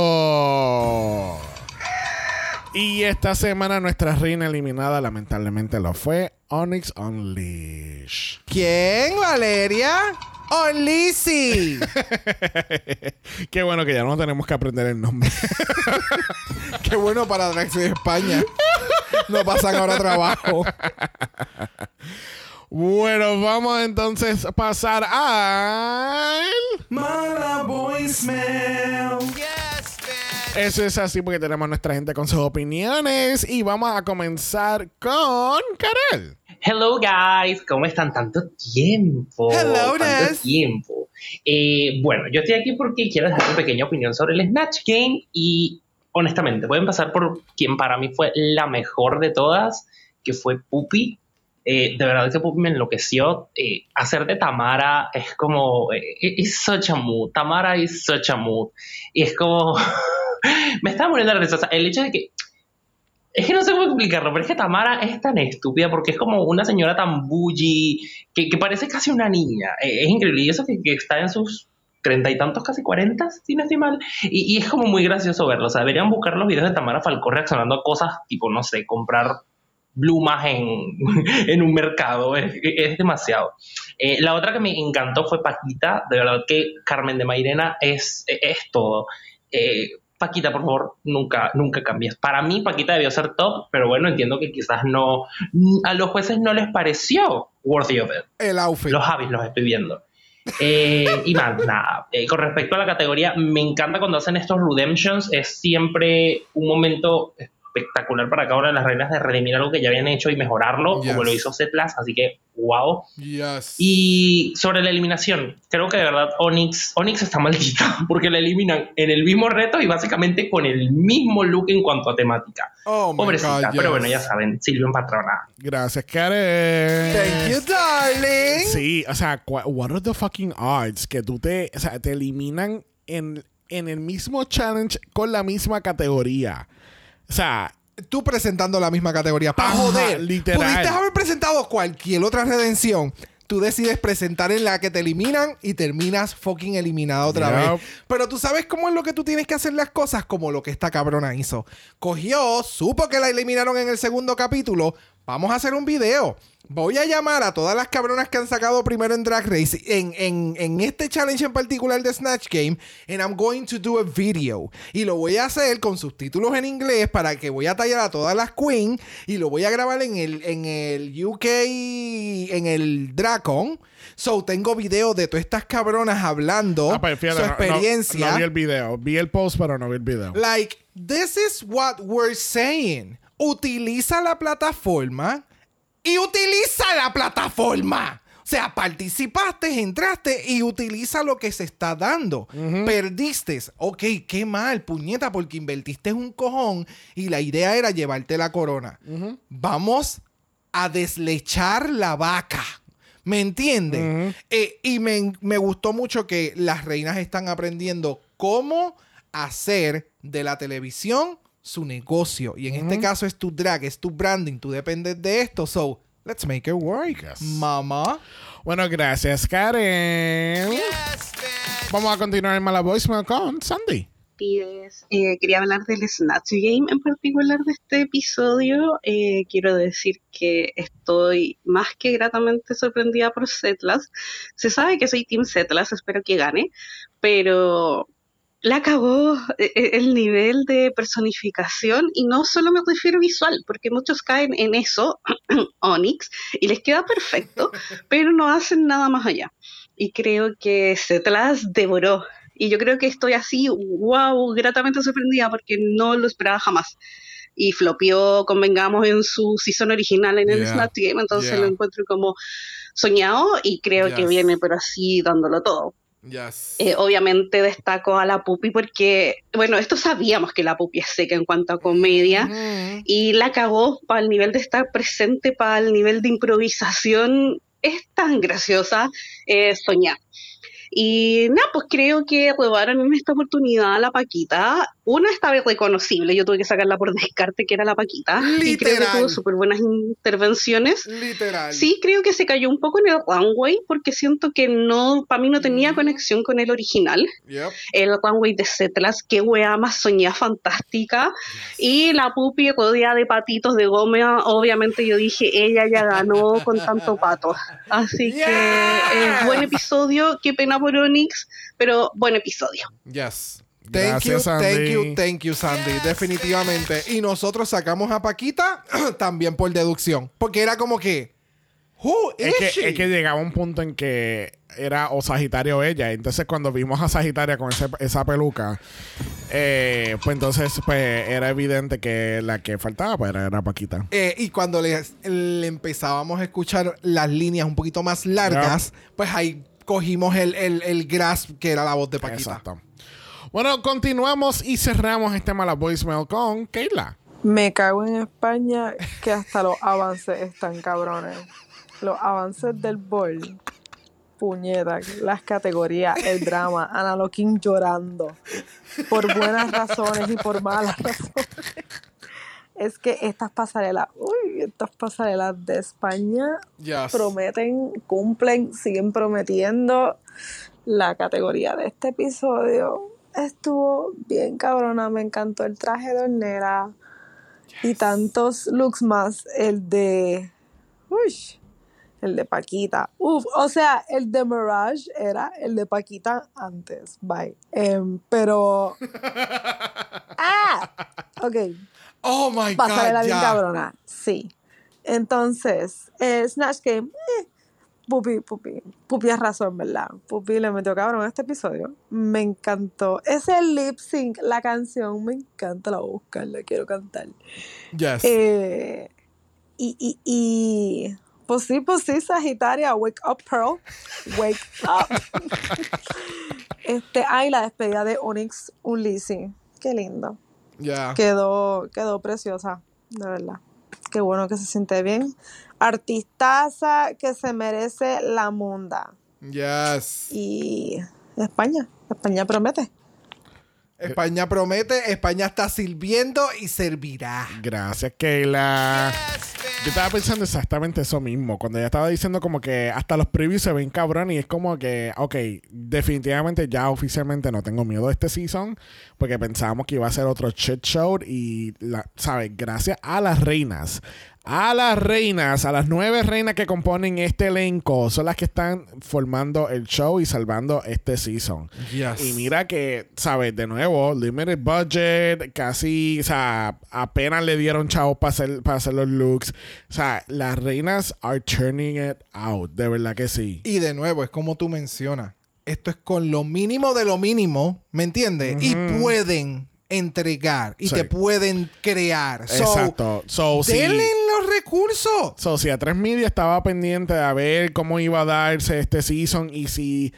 Y esta semana nuestra reina eliminada lamentablemente lo fue Onyx Unleash. ¿Quién, Valeria? ¡Oh, Lizzy! Qué bueno que ya no tenemos que aprender el nombre. Qué bueno para Drax de España. No pasan ahora trabajo. bueno, vamos entonces a pasar al... Mala voicemail. Eso es así porque tenemos a nuestra gente con sus opiniones y vamos a comenzar con Karel. Hello guys, ¿cómo están? Tanto tiempo. Hello, tanto tiempo. Eh, bueno, yo estoy aquí porque quiero dejar una pequeña opinión sobre el Snatch Game y honestamente voy a empezar por quien para mí fue la mejor de todas, que fue Puppy. Eh, de verdad que Puppy me enloqueció. Eh, hacer de Tamara es como... eh, es such a mood. Tamara es such a mood. Y es como... me estaba muriendo de risa. O sea, el hecho de que es que no sé cómo explicarlo, pero es que Tamara es tan estúpida porque es como una señora tan bully que, parece casi una niña. Eh, es increíble. Y eso que, está en sus treinta y tantos, casi cuarenta, si no estoy mal. Y, es como muy gracioso verlo. O sea, deberían buscar los videos de Tamara Falcón reaccionando a cosas tipo, no sé, comprar plumas en, en un mercado. Es, es demasiado. Eh, la otra que me encantó fue Paquita. De verdad que Carmen de Mairena es, es todo. Eh, Paquita, por favor, nunca, nunca cambies. Para mí, Paquita debió ser top, pero bueno, entiendo que quizás no. A los jueces no les pareció worthy of it. El outfit. Los Javis los estoy viendo. Eh, y más, nada. Eh, con respecto a la categoría, me encanta cuando hacen estos redemptions. Es siempre un momento espectacular para cada una de las reinas de redimir algo que ya habían hecho y mejorarlo, Yes. como lo hizo Setlas. Así que, wow. Yes. Y sobre la eliminación, creo que de verdad Onyx, Onyx está maldita porque la eliminan en el mismo reto y básicamente con el mismo look en cuanto a temática. oh Pobrecita, God, pero bueno, ya saben, Silvio en patrona. Gracias, Karel. Thank you, darling. Sí, o sea, what are the fucking odds que tú te, o sea, te eliminan en, en el mismo challenge con la misma categoría. O sea, Tú presentando la misma categoría. Para joder. literal. Pudiste haber presentado cualquier otra redención. Tú decides presentar en la que te eliminan y terminas fucking eliminada otra vez. Pero tú sabes cómo es lo que tú tienes que hacer las cosas, como lo que esta cabrona hizo. Cogió, supo que la eliminaron en el segundo capítulo. Vamos a hacer un video. Voy a llamar a todas las cabronas que han sacado primero en Drag Race en, en, en este challenge en particular de Snatch Game. And I'm going to do a video. Y lo voy a hacer con subtítulos en inglés para que voy a tallar a todas las queens. Y lo voy a grabar en el, en el UK, en el Dracon. So tengo video de todas estas cabronas hablando ah, pues, fíjate, su no- no- experiencia. No, vi el video. Vi el post, pero no vi el video. Like, this is what we're saying. Utiliza la plataforma y utiliza la plataforma. O sea, participaste, entraste y utiliza lo que se está dando. Perdiste. Ok, qué mal, puñeta, porque invertiste un cojón y la idea era llevarte la corona. Vamos a deslechar la vaca. ¿Me entienden? Eh, y me, me gustó mucho que las reinas están aprendiendo cómo hacer de la televisión su negocio. Y en este caso es tu drag, es tu branding. Tú dependes de esto. So, let's make it work. Yes. Mamá. Bueno, gracias, Karen. Vamos a continuar en Mala Voicemail con Sandy. pides. Eh, quería hablar del Snatch Game en particular de este episodio. Eh, quiero decir que estoy más que gratamente sorprendida por Setlas. Se sabe que soy Team Setlas, espero que gane, pero la acabó el nivel de personificación y no solo me refiero visual, porque muchos caen en eso, Onyx, y les queda perfecto, pero no hacen nada más allá. Y creo que Setlas devoró y yo creo que estoy así, wow, gratamente sorprendida porque no lo esperaba jamás. Y flopeó, convengamos, en su season original en el Yeah, Snatch Game, entonces yeah. lo encuentro como soñado y creo que viene, pero así dándolo todo. Yes. Eh, obviamente destaco a la Pupi porque, bueno, esto sabíamos que la Pupi es seca en cuanto a comedia Mm. y la cagó para el nivel de estar presente, para el nivel de improvisación. Es tan graciosa, eh, soñar. Y nada, pues creo que robaron en esta oportunidad a la Paquita. Una estaba irreconocible, yo tuve que sacarla por descarte, que era la Paquita. Y creo que Literal. tuvo súper buenas intervenciones. Literal. Sí, creo que se cayó un poco en el runway porque siento que no, para mí no tenía conexión con el original. Yep. El runway de Setlas, qué wea más soñada fantástica. Y la pupi rodeada de patitos de goma, obviamente yo dije, ella ya ganó con tanto pato. Así que eh, buen episodio, qué pena por Onyx, pero buen episodio. Yes. Thank Gracias, you, thank Sandy. you, thank you, Sandy. Definitivamente. Y nosotros sacamos a Paquita también por deducción. Porque era como que. Who is Es que, she? es que llegaba un punto en que era o Sagitario o ella. Entonces, cuando vimos a Sagitaria con ese- esa peluca, eh, pues entonces pues era evidente que la que faltaba pues, era, era Paquita. Eh, y cuando le, le empezábamos a escuchar las líneas un poquito más largas, pues ahí cogimos el, el, el grasp que era la voz de Paquita. Exacto. Bueno, continuamos y cerramos este mala voicemail con Keila. Me cago en España que hasta los avances están cabrones. Los avances del bol. Puñeta, las categorías, el drama, Ana Loquín llorando. Por buenas razones y por malas razones. Es que estas pasarelas, uy, estas pasarelas de España Yes. prometen, cumplen, siguen prometiendo. La categoría de este episodio estuvo bien cabrona, me encantó el traje de hornera y tantos looks más, el de, uy, el de Paquita, uf, o sea, el de Mirage era el de Paquita antes, bye, Em, pero, ah, ok, Oh my pasarela God. bien ya. cabrona. Sí. Entonces, eh, Snatch Game, eh, Pupi, Pupi, Pupi es razón, ¿verdad? Pupi le metió cabrón a este episodio. Me encantó. Ese lip sync, la canción, me encanta, la voy a buscar, la quiero cantar. Yes. Eh, y, y, y, pues sí, pues sí, Sagitaria, wake up, Pearl. Wake up. este, ay, la despedida de Onyx Ulysses. Qué lindo Ya. quedó, quedó preciosa, de verdad. Qué bueno que se siente bien. Artistaza que se merece la munda. Yes. Y España, España promete. España promete, España está sirviendo y servirá. Gracias, Keila. Yo estaba pensando exactamente eso mismo. Cuando ella estaba diciendo como que hasta los previews se ven cabrón y es como que, ok, definitivamente ya oficialmente no tengo miedo de este season porque pensábamos que iba a ser otro shit show y, la, ¿sabes? Gracias a las reinas. A las reinas, a las nueve reinas que componen este elenco, son las que están formando el show y salvando este season. Yes. Y mira que, ¿sabes? De nuevo, limited budget, casi, o sea, apenas le dieron chavos para hacer, para hacer los looks. O sea, las reinas are turning it out, de verdad que sí. Y de nuevo, es como tú mencionas. Esto es con lo mínimo de lo mínimo, ¿me entiendes? Y pueden entregar y Sí. te pueden crear. So, Exacto. So, denle los recursos. So, si a 3 Media estaba pendiente de a ver cómo iba a darse este season y si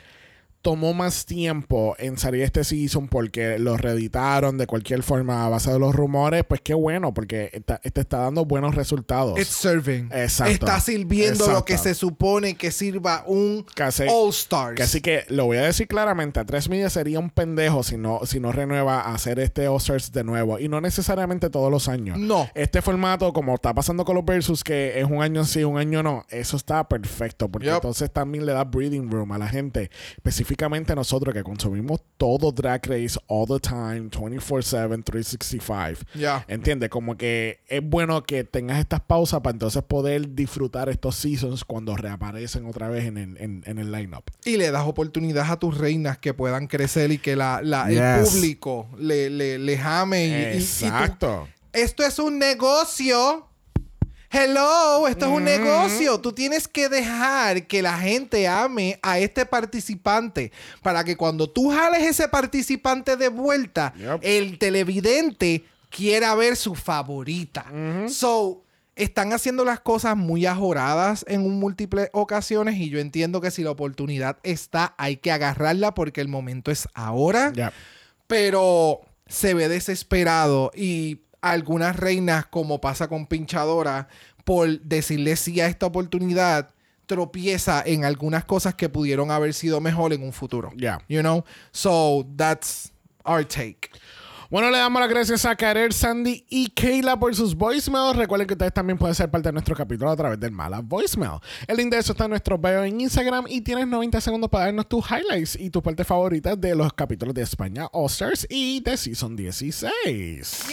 tomó más tiempo en salir este season porque lo reeditaron de cualquier forma a base de los rumores, pues qué bueno, porque está- te está dando buenos resultados. It's serving. Exacto. Está sirviendo lo que se supone que sirva un Casi- All Stars. Que así que lo voy a decir claramente, a 3 Media sería un pendejo si no, si no renueva a hacer este All-Stars de nuevo. Y no necesariamente todos los años. No. Este formato, como está pasando con los Versus, que es un año sí, un año no, eso está perfecto. Porque Yep. entonces también le da breathing room a la gente. Específicamente nosotros que consumimos todo Drag Race all the time, 24-7, 365. Ya. ¿Entiendes? Como que es bueno que tengas estas pausas para entonces poder disfrutar estos seasons cuando reaparecen otra vez en el, en, en el lineup. Y le das oportunidad a tus reinas que puedan crecer y que la, la- el público le, le, les ame. Y, y- y tú- Exacto. esto es un negocio. Hello, esto es un negocio. Tú tienes que dejar que la gente ame a este participante para que cuando tú jales ese participante de vuelta, Yep. el televidente quiera ver su favorita. So, están haciendo las cosas muy ajoradas en un múltiples ocasiones y yo entiendo que si la oportunidad está, hay que agarrarla porque el momento es ahora pero se ve desesperado y algunas reinas, como pasa con Pinchadora, por decirle sí a esta oportunidad, tropieza en algunas cosas que pudieron haber sido mejor en un futuro. Ya. You know? So, that's our take. Bueno, le damos las gracias a Karel, Sandy y Kayla por sus voicemails. Recuerden que ustedes también pueden ser parte de nuestro capítulo a través del Mala Voicemail. El link de eso está en nuestro bio en Instagram y tienes 90 segundos para darnos tus highlights y tus partes favoritas de los capítulos de España All Stars y de Season 16.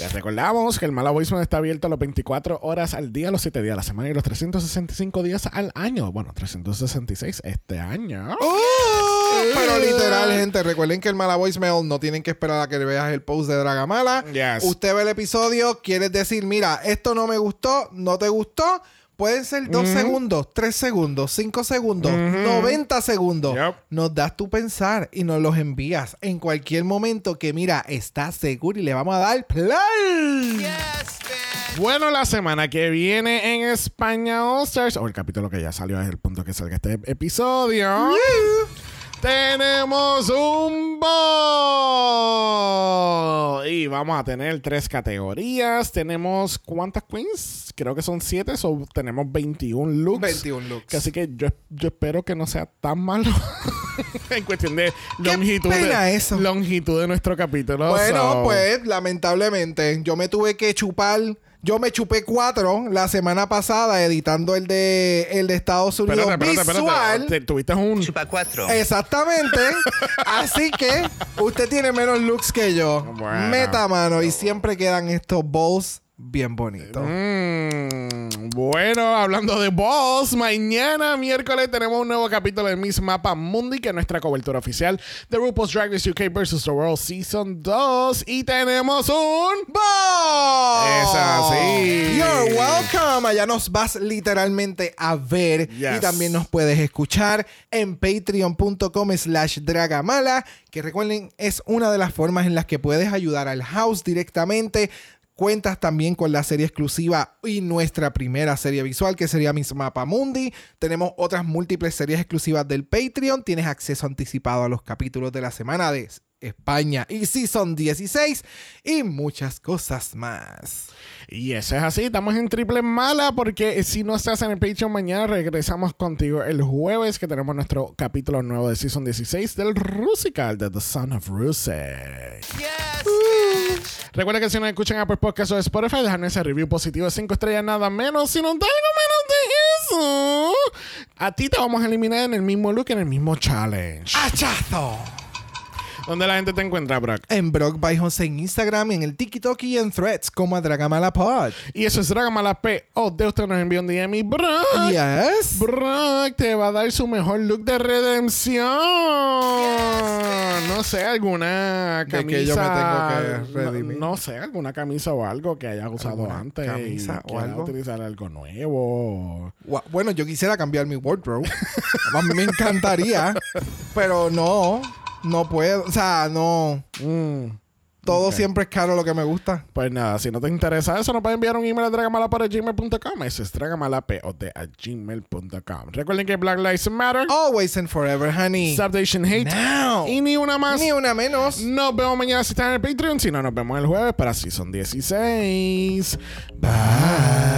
Les recordamos que el Mala Voicemail está abierto las 24 horas al día, los 7 días a la semana y los 365 días al año. Bueno, 366 este año. Pero literal, gente, recuerden que el Mala Voicemail no tienen que esperar a que veas el post de Dragamala. Yes. Usted ve el episodio, quieres decir, mira, esto no me gustó, no te gustó. Pueden ser dos segundos, tres segundos, cinco segundos, 90 segundos. Yep. Nos das tu pensar y nos los envías en cualquier momento que, mira, estás seguro y le vamos a dar play. Bueno, la semana que viene en España All Stars, o el capítulo que ya salió es el punto que salga este episodio. Tenemos un ball. Y vamos a tener tres categorías. Tenemos ¿cuántas queens? Creo que son siete. So, tenemos 21 looks. 21 looks. Así que yo, yo espero que no sea tan malo en cuestión de longitud, de, eso. longitud de nuestro capítulo. Bueno, So, pues lamentablemente yo me tuve que chupar. Yo me chupé cuatro la semana pasada editando el de el de Estados Unidos Espérate, espérate, espérate. visual. Te- Tuviste un. Chupa cuatro. Exactamente. Así que usted tiene menos looks que yo. Bueno. Meta mano y siempre quedan estos bowls bien bonitos. Mm, bueno, hablando de Boss, mañana miércoles tenemos un nuevo capítulo de Miss Mapa Mundi, que es nuestra cobertura oficial de RuPaul's Drag Race UK vs. The World Season 2. Y tenemos un ¡Bowl! Es así. You're welcome. Allá nos vas literalmente a ver Yes. y también nos puedes escuchar en patreon.com slash dragamala, que recuerden es una de las formas en las que puedes ayudar al house directamente. Cuentas también con la serie exclusiva y nuestra primera serie visual, que sería Miss Mapa Mundi. Tenemos otras múltiples series exclusivas del Patreon. Tienes acceso anticipado a los capítulos de la semana de España y Season 16 y muchas cosas más. Y eso es así, estamos en triple mala porque si no estás en el Patreon mañana regresamos contigo el jueves que tenemos nuestro capítulo nuevo de Season 16 del Rusical de The Son of Rusic. Recuerda que si nos escuchan Apple Podcast o Spotify, dejarnos ese review positivo de 5 estrellas nada menos. Si nos da algo menos de eso, a ti te vamos a eliminar en el mismo look, en el mismo challenge. ¡Hachazo! ¿Dónde la gente te encuentra, Brock? En Brock by Jose en Instagram, en el TikTok y en Threads como a Dragamala Pod. Y eso es Dragamala P. O de usted nos envió un DM y Brock. Yes. Brock te va a dar su mejor look de redención. No sé, alguna ¿De camisa. qué yo me tengo que redimir? No, no sé, alguna camisa o algo que haya usado ¿Alguna antes. camisa y o algo? utilizar algo nuevo. Bueno, yo quisiera cambiar mi wardrobe. a mí me encantaría. pero no. No puedo. O sea, no. Mm. Todo siempre es caro lo que me gusta. Pues nada, si no te interesa eso, nos puedes enviar un email a dragamalapod.gmail.com. Eso es dragamalapod.gmail.com. Recuerden que Black Lives Matter. Always and forever, honey. Stop Asian Hate. Now. Y ni una más. Ni una menos. Nos vemos mañana si están en el Patreon. Si no, nos vemos el jueves para Season 16. Bye.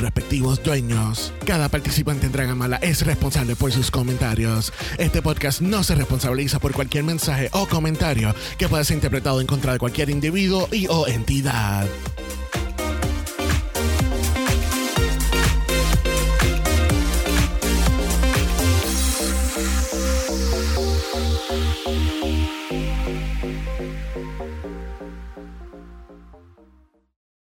respectivos dueños. Cada participante en Dragamala es responsable por sus comentarios. Este podcast no se responsabiliza por cualquier mensaje o comentario que pueda ser interpretado en contra de cualquier individuo y o entidad.